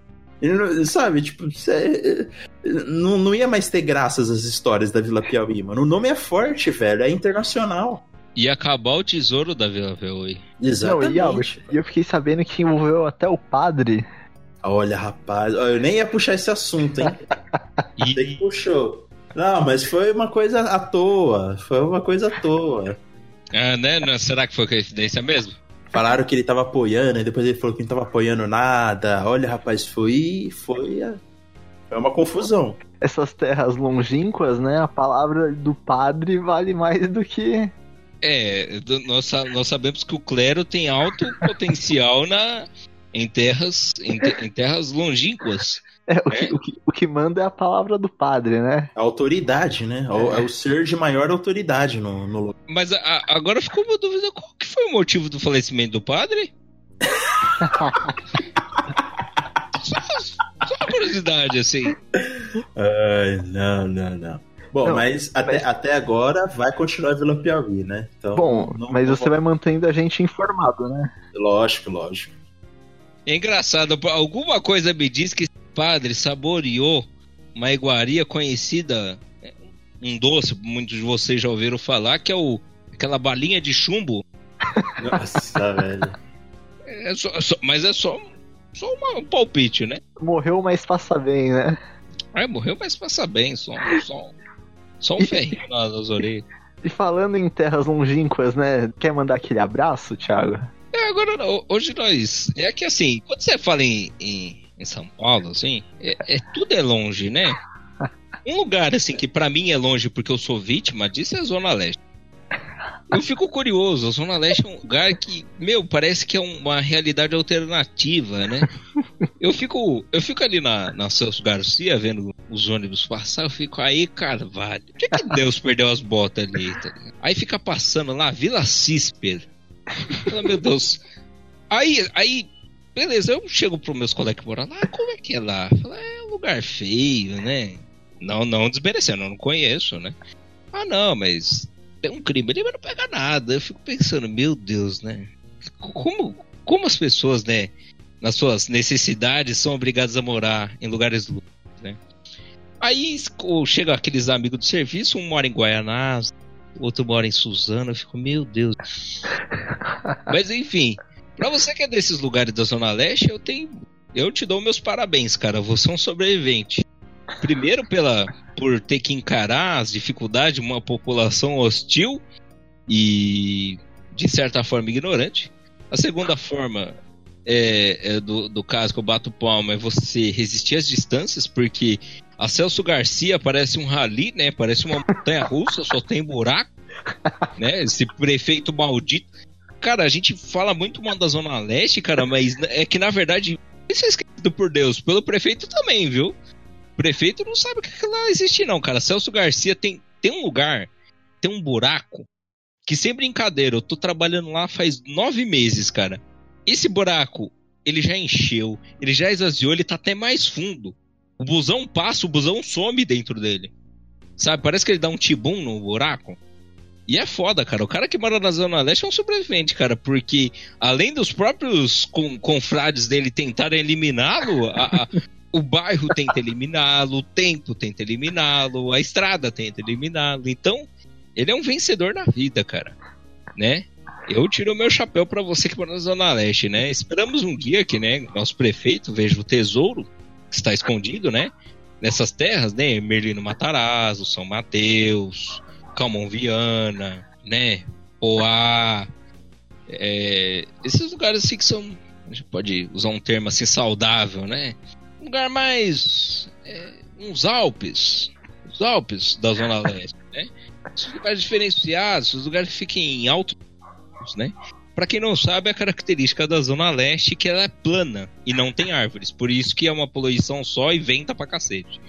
Sabe, tipo, cê- não, não ia mais ter graças as histórias da Vila Piauí, mano. O nome é forte, velho, é internacional. Ia acabar o tesouro da Vila. Não, Exatamente. e Albert, e eu fiquei sabendo que envolveu até o padre. Olha, rapaz, eu nem ia puxar esse assunto, hein? Tem que puxou. Não, mas foi uma coisa à toa. Foi uma coisa à toa. ah, né? Não, será que foi coincidência mesmo? Falaram que ele tava apoiando, e depois ele falou que não tava apoiando nada. Olha, rapaz, foi. Foi, a- foi uma confusão. Essas terras longínquas, né? A palavra do padre vale mais do que. É, nós, nós sabemos que o clero tem alto potencial na, em, terras, em, te- em terras longínquas. É, o, que, o, que, o que manda é a palavra do padre, né? A autoridade, né? É o- é o ser de maior autoridade no, no lugar. Mas a- agora ficou uma dúvida: qual que foi o motivo do falecimento do padre? só, só uma curiosidade, assim. Ai, não, não, não. Bom, Não, mas, até, mas- até agora vai continuar Vila Piauí, né? Então, Bom, não- mas não você vai mantendo a gente informado, né? Lógico, lógico. É engraçado, alguma coisa me diz que esse padre saboreou uma iguaria conhecida, é, um doce, muitos de vocês já ouviram falar, que é o aquela balinha de chumbo. Nossa, velho. É só- só- mas é só, só uma- um palpite, né? Morreu, mas passa bem, né? Aí morreu, mas passa bem, só, só, só um ferrinho nas, orelhas. E falando em terras longínquas, né? Quer mandar aquele abraço, Thiago? É, agora não, hoje nós. É que assim, quando você fala em, em, em São Paulo, assim, é, é- tudo é longe, né? Um lugar assim que pra mim é longe porque eu sou vítima disso é a Zona Leste. Eu fico curioso, a Zona Leste é um lugar que, meu, parece que é uma realidade alternativa, né? Eu fico, eu fico ali na, na Celso Garcia vendo os ônibus passar, eu fico aí, Carvalho. Por que, que Deus perdeu as botas ali? tá? Aí fica passando lá, Vila Cisper. Fala, meu Deus. Aí, aí, beleza, eu chego pros meus colegas que moram lá, "Ah, como é que é lá? Fala, é um lugar feio, né? Não, não desmerecendo, eu não conheço, né? Ah, não, mas tem um crime ali, mas não pega nada. Eu fico pensando, meu Deus, né? Como, como as pessoas, né, nas suas necessidades, são obrigadas a morar em lugares loucos, né? Aí chega aqueles amigos do serviço, um mora em Guaianás, outro mora em Suzano, eu fico, meu Deus. Mas enfim, pra você que é desses lugares da Zona Leste, eu tenho. Eu te dou meus parabéns, cara. Você é um sobrevivente. Primeiro pela por ter que encarar as dificuldades de uma população hostil e de certa forma ignorante. A segunda forma é, é do, do caso que eu bato palma é você resistir às distâncias, porque a Celso Garcia parece um rally, né? Parece uma montanha russa, só tem buraco, né? Esse prefeito maldito. Cara, a gente fala muito mal da Zona Leste, cara, mas é que na verdade isso é esquecido por Deus, pelo prefeito também, viu? Prefeito não sabe que lá existe, não, cara. Celso Garcia tem, tem um lugar, tem um buraco, que sem brincadeira, eu tô trabalhando lá faz nove meses, cara. Esse buraco, ele já encheu, ele já esvaziou, ele tá até mais fundo. O busão passa, o busão some dentro dele. Sabe? Parece que ele dá um tibum no buraco. E é foda, cara. O cara que mora na Zona Leste é um sobrevivente, cara. Porque além dos próprios con confrades dele tentarem eliminá-lo, a- a- o bairro tenta eliminá-lo, o tempo tenta eliminá-lo, a estrada tenta eliminá-lo. Então, ele é um vencedor na vida, cara. Né? Eu tiro o meu chapéu pra você que mora na Zona Leste, né? Esperamos um dia que, né, nosso prefeito veja o tesouro que está escondido, né? Nessas terras, né? Merlino Matarazzo, São Mateus, Calmon Viana, né? Poá. é, esses lugares assim que são. A gente pode usar um termo assim saudável, né? Lugar mais. é, uns Alpes. Os Alpes da Zona Leste, né? Esses lugares diferenciados, esses lugares que fiquem em altos, né? Pra quem não sabe, a característica da Zona Leste é que ela é plana e não tem árvores. Por isso que é uma poluição só e venta pra cacete.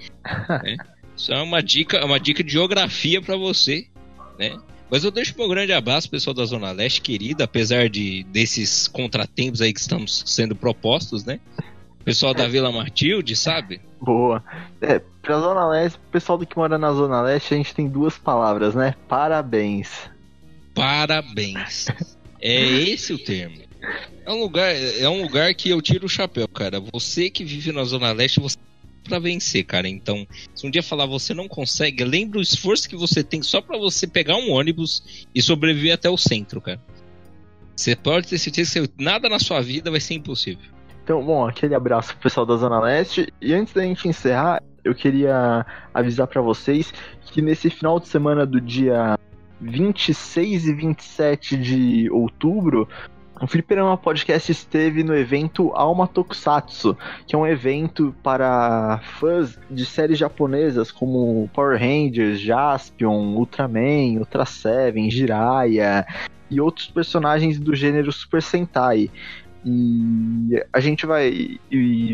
né? Isso é uma dica, uma dica de geografia pra você, né? Mas eu deixo meu grande abraço, pessoal da Zona Leste, querida, apesar de desses contratempos aí que estamos sendo propostos, né? Pessoal da Vila Matilde, sabe? Boa. É, pra Zona Leste, pessoal do que mora na Zona Leste, a gente tem duas palavras, né? Parabéns. Parabéns. É esse o termo. É um lugar, é um lugar que eu tiro o chapéu, cara. Você que vive na Zona Leste, você pra vencer, cara. Então, se um dia falar você não consegue, lembra o esforço que você tem só pra você pegar um ônibus e sobreviver até o centro, cara. Você pode ter certeza que nada na sua vida vai ser impossível. Então, bom, aquele abraço pro pessoal da Zona Leste. E antes da gente encerrar, eu queria avisar pra vocês que nesse final de semana do dia 26 e 27 de outubro, o Fliperama Podcast esteve no evento Alma Tokusatsu, que é um evento para fãs de séries japonesas como Power Rangers, Jaspion, Ultraman, Ultra Seven, Jiraiya e outros personagens do gênero Super Sentai. E a gente vai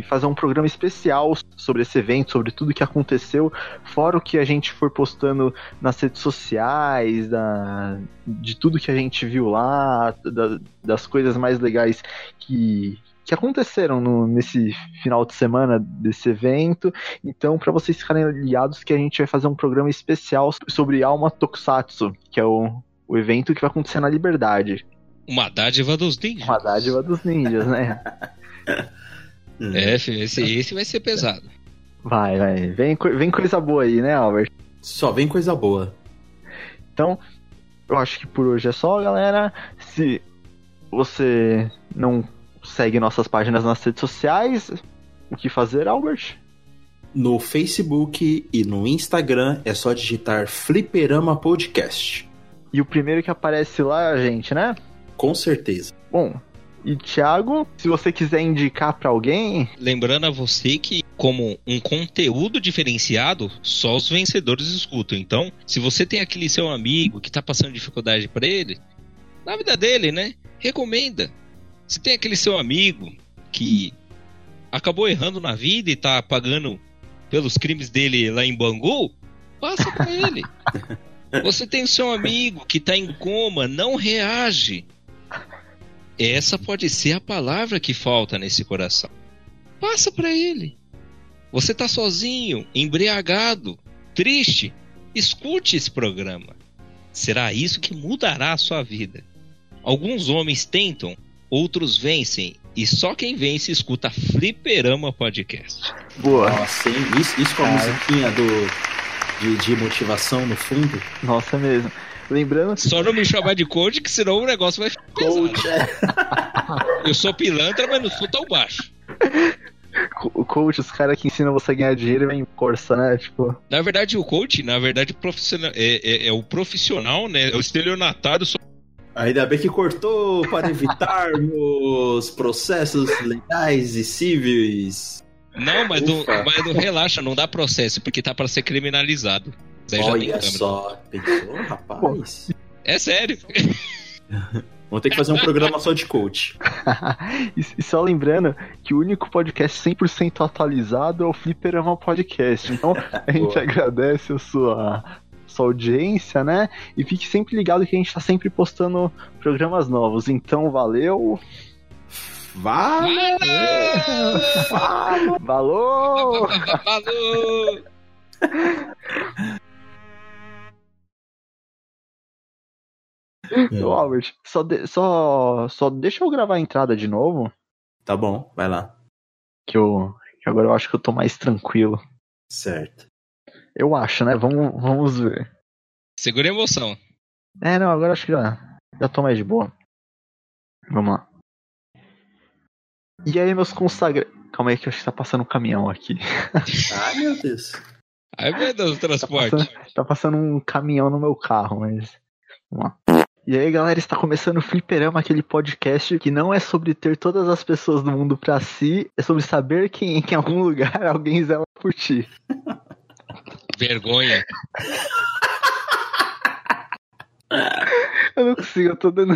fazer um programa especial sobre esse evento, sobre tudo que aconteceu, fora o que a gente for postando nas redes sociais, da, de tudo que a gente viu lá, da- das coisas mais legais que, que aconteceram no- nesse final de semana desse evento. Então, para vocês ficarem ligados que a gente vai fazer um programa especial sobre Alma Tokusatsu, que é o, o evento que vai acontecer na Liberdade. Uma dádiva dos ninjas. Uma dádiva dos ninjas, né? Hum. É, filho, esse, esse vai ser pesado. Vai, vai. Vem, vem coisa boa aí, né, Albert? Só vem coisa boa. Então, eu acho que por hoje é só, galera. Se você não segue nossas páginas nas redes sociais, o que fazer, Albert? No Facebook e no Instagram é só digitar Fliperama Podcast. E o primeiro que aparece lá é a gente, né? Com certeza. Bom, e Thiago, se você quiser indicar pra alguém, Lembrando a você que, como um conteúdo diferenciado, só os vencedores escutam. Então, se você tem aquele seu amigo que tá passando dificuldade pra ele, na vida dele, né? Recomenda. Se tem aquele seu amigo que acabou errando na vida e tá pagando pelos crimes dele lá em Bangu, passa pra ele. Você tem o seu amigo que tá em coma, não reage. Essa pode ser a palavra que falta nesse coração. Passa pra ele. Você tá sozinho, embriagado, triste? Escute esse programa. Será isso que mudará a sua vida. Alguns homens tentam, outros vencem, e só quem vence escuta Fliperama Podcast. boa. Nossa, hein? Isso, isso com a Cara. musiquinha do, de, de motivação no fundo. Nossa, é mesmo. Lembrando Só não me chamar de coach, que senão o negócio vai ficar pesado. Coach, é. Eu sou pilantra, mas não sou tão baixo. o coach, os caras que ensinam você a ganhar dinheiro vem em força, né? Tipo, Na verdade, o coach, na verdade, profissional, é, é- é o profissional, né? É o estelionatário só Ainda bem que cortou para evitarmos processos legais e cíveis. Não, mas não, mas não relaxa, não dá processo, porque tá pra ser criminalizado. Daí já tem Olha só, pensou, rapaz? É sério. Vamos ter que fazer um programa só de coach. e, só lembrando que o único podcast 100% atualizado é o Fliperama Podcast. Então, a gente agradece a sua, sua audiência, né? E fique sempre ligado que a gente tá sempre postando programas novos. Então, valeu! Vá! Falou! Falou! Ô, Albert, só, de- só, só deixa eu gravar a entrada de novo, Tá bom, vai lá. que eu que agora eu acho que eu tô mais tranquilo. Certo. Eu acho, né? Vamos, vamos ver. Segura a emoção. É, não, agora acho que já, já tô mais de boa. Vamos lá. E aí, meus consagrados. Calma aí que eu acho que tá passando um caminhão aqui. Ai, meu Deus. Aí vai dar o Tá transporte. passando, tá passando um caminhão no meu carro, mas. Vamos lá. E aí, galera, está começando o Fliperama, aquele podcast que não é sobre ter todas as pessoas do mundo pra si, é sobre saber que em, algum lugar alguém zela por ti. Vergonha. Eu não consigo, eu tô dando.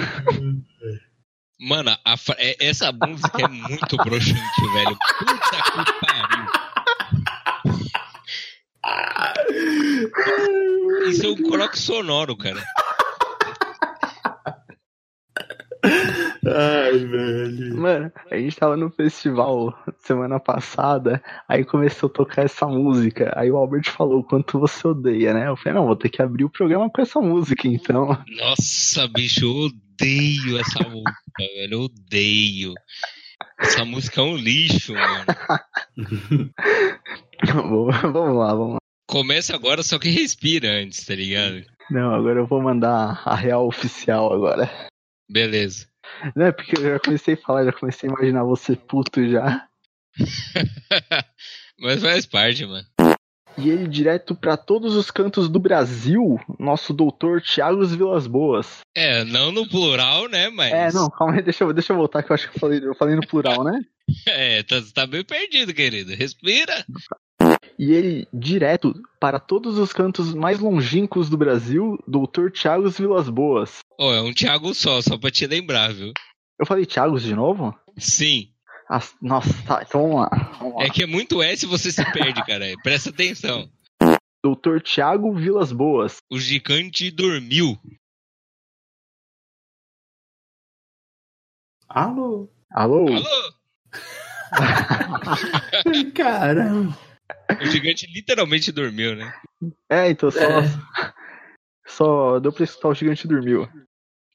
Mano, fra- é- essa música é muito broxante, velho. Puta que pariu. Isso é um croc sonoro, cara. Ai, velho. Mano, a gente tava no festival semana passada, aí começou a tocar essa música. Aí o Albert falou o quanto você odeia, né? Eu falei, não, vou ter que abrir o programa com essa música, então. Nossa, bicho, eu odeio essa música, velho. Eu odeio. Essa música é um lixo, mano. Vou- vamos lá, vamos lá. Começa agora, só que respira antes, tá ligado? Não, agora eu vou mandar a real oficial agora. Beleza. Não é porque eu já comecei a falar, já comecei a imaginar você puto já. Mas faz parte, mano. E ele direto pra todos os cantos do Brasil, nosso doutor Thiago Vilas Boas. É, não no plural, né? Mas. É, não, calma aí, deixa eu, deixa eu voltar que eu acho que eu falei, eu falei no plural, né? É, tá, tá bem perdido, querido. Respira. E ele direto para todos os cantos mais longínquos do Brasil, doutor Thiago Vilas Boas. Ó, é um Thiago só, só pra te lembrar, viu? Eu falei Thiagos de novo? Sim. Ah, nossa, tá, então vamos lá. Vamos lá. É que é muito S e você se perde, cara. Presta atenção. Doutor Thiago Vilas Boas. O gigante dormiu. Alô? Alô? Alô? Caramba. O gigante literalmente dormiu, né? É, então só. É. Só deu pra escutar o gigante dormiu.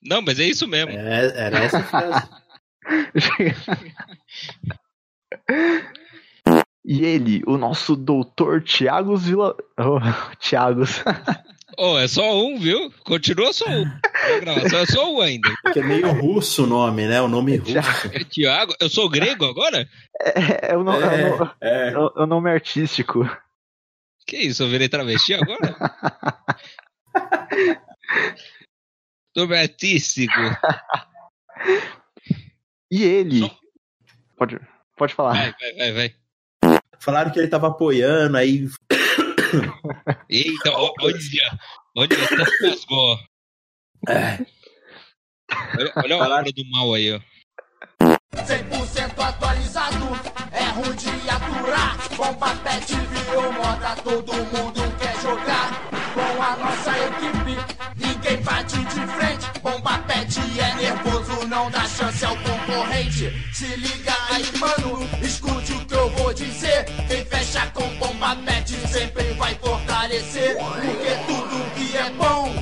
Não, mas é isso mesmo. É, era essa a frase. e ele, o nosso doutor Thiago Vila. Oh, Thiagos. Ó, é só um, viu? Continua só um. É só um ainda. Que é meio russo o nome, né? O nome russo. É Tiago? Eu sou grego agora? É, é o, no- é o É, é é o nome artístico. Que isso? Eu virei travesti agora? Nome artístico. E ele. Só- Pode, pode falar. Vai, vai, vai, vai. Falaram que ele tava apoiando, aí. Eita, olha. Olha, até rasgou. É, Olha, olha a obra do mal aí, ó. 100% atualizado, é ruim de aturar. Bomba pet virou moda, todo mundo quer jogar. Com a nossa equipe, ninguém bate de frente. Bomba pet é nervoso, não dá chance ao concorrente. Se liga aí, mano, escute o que eu vou dizer. Quem fecha com bomba pet sempre vai fortalecer. Porque tudo que é bom,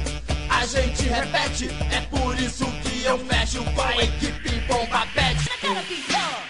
a gente repete. É por isso que eu fecho com a equipe bomba pet.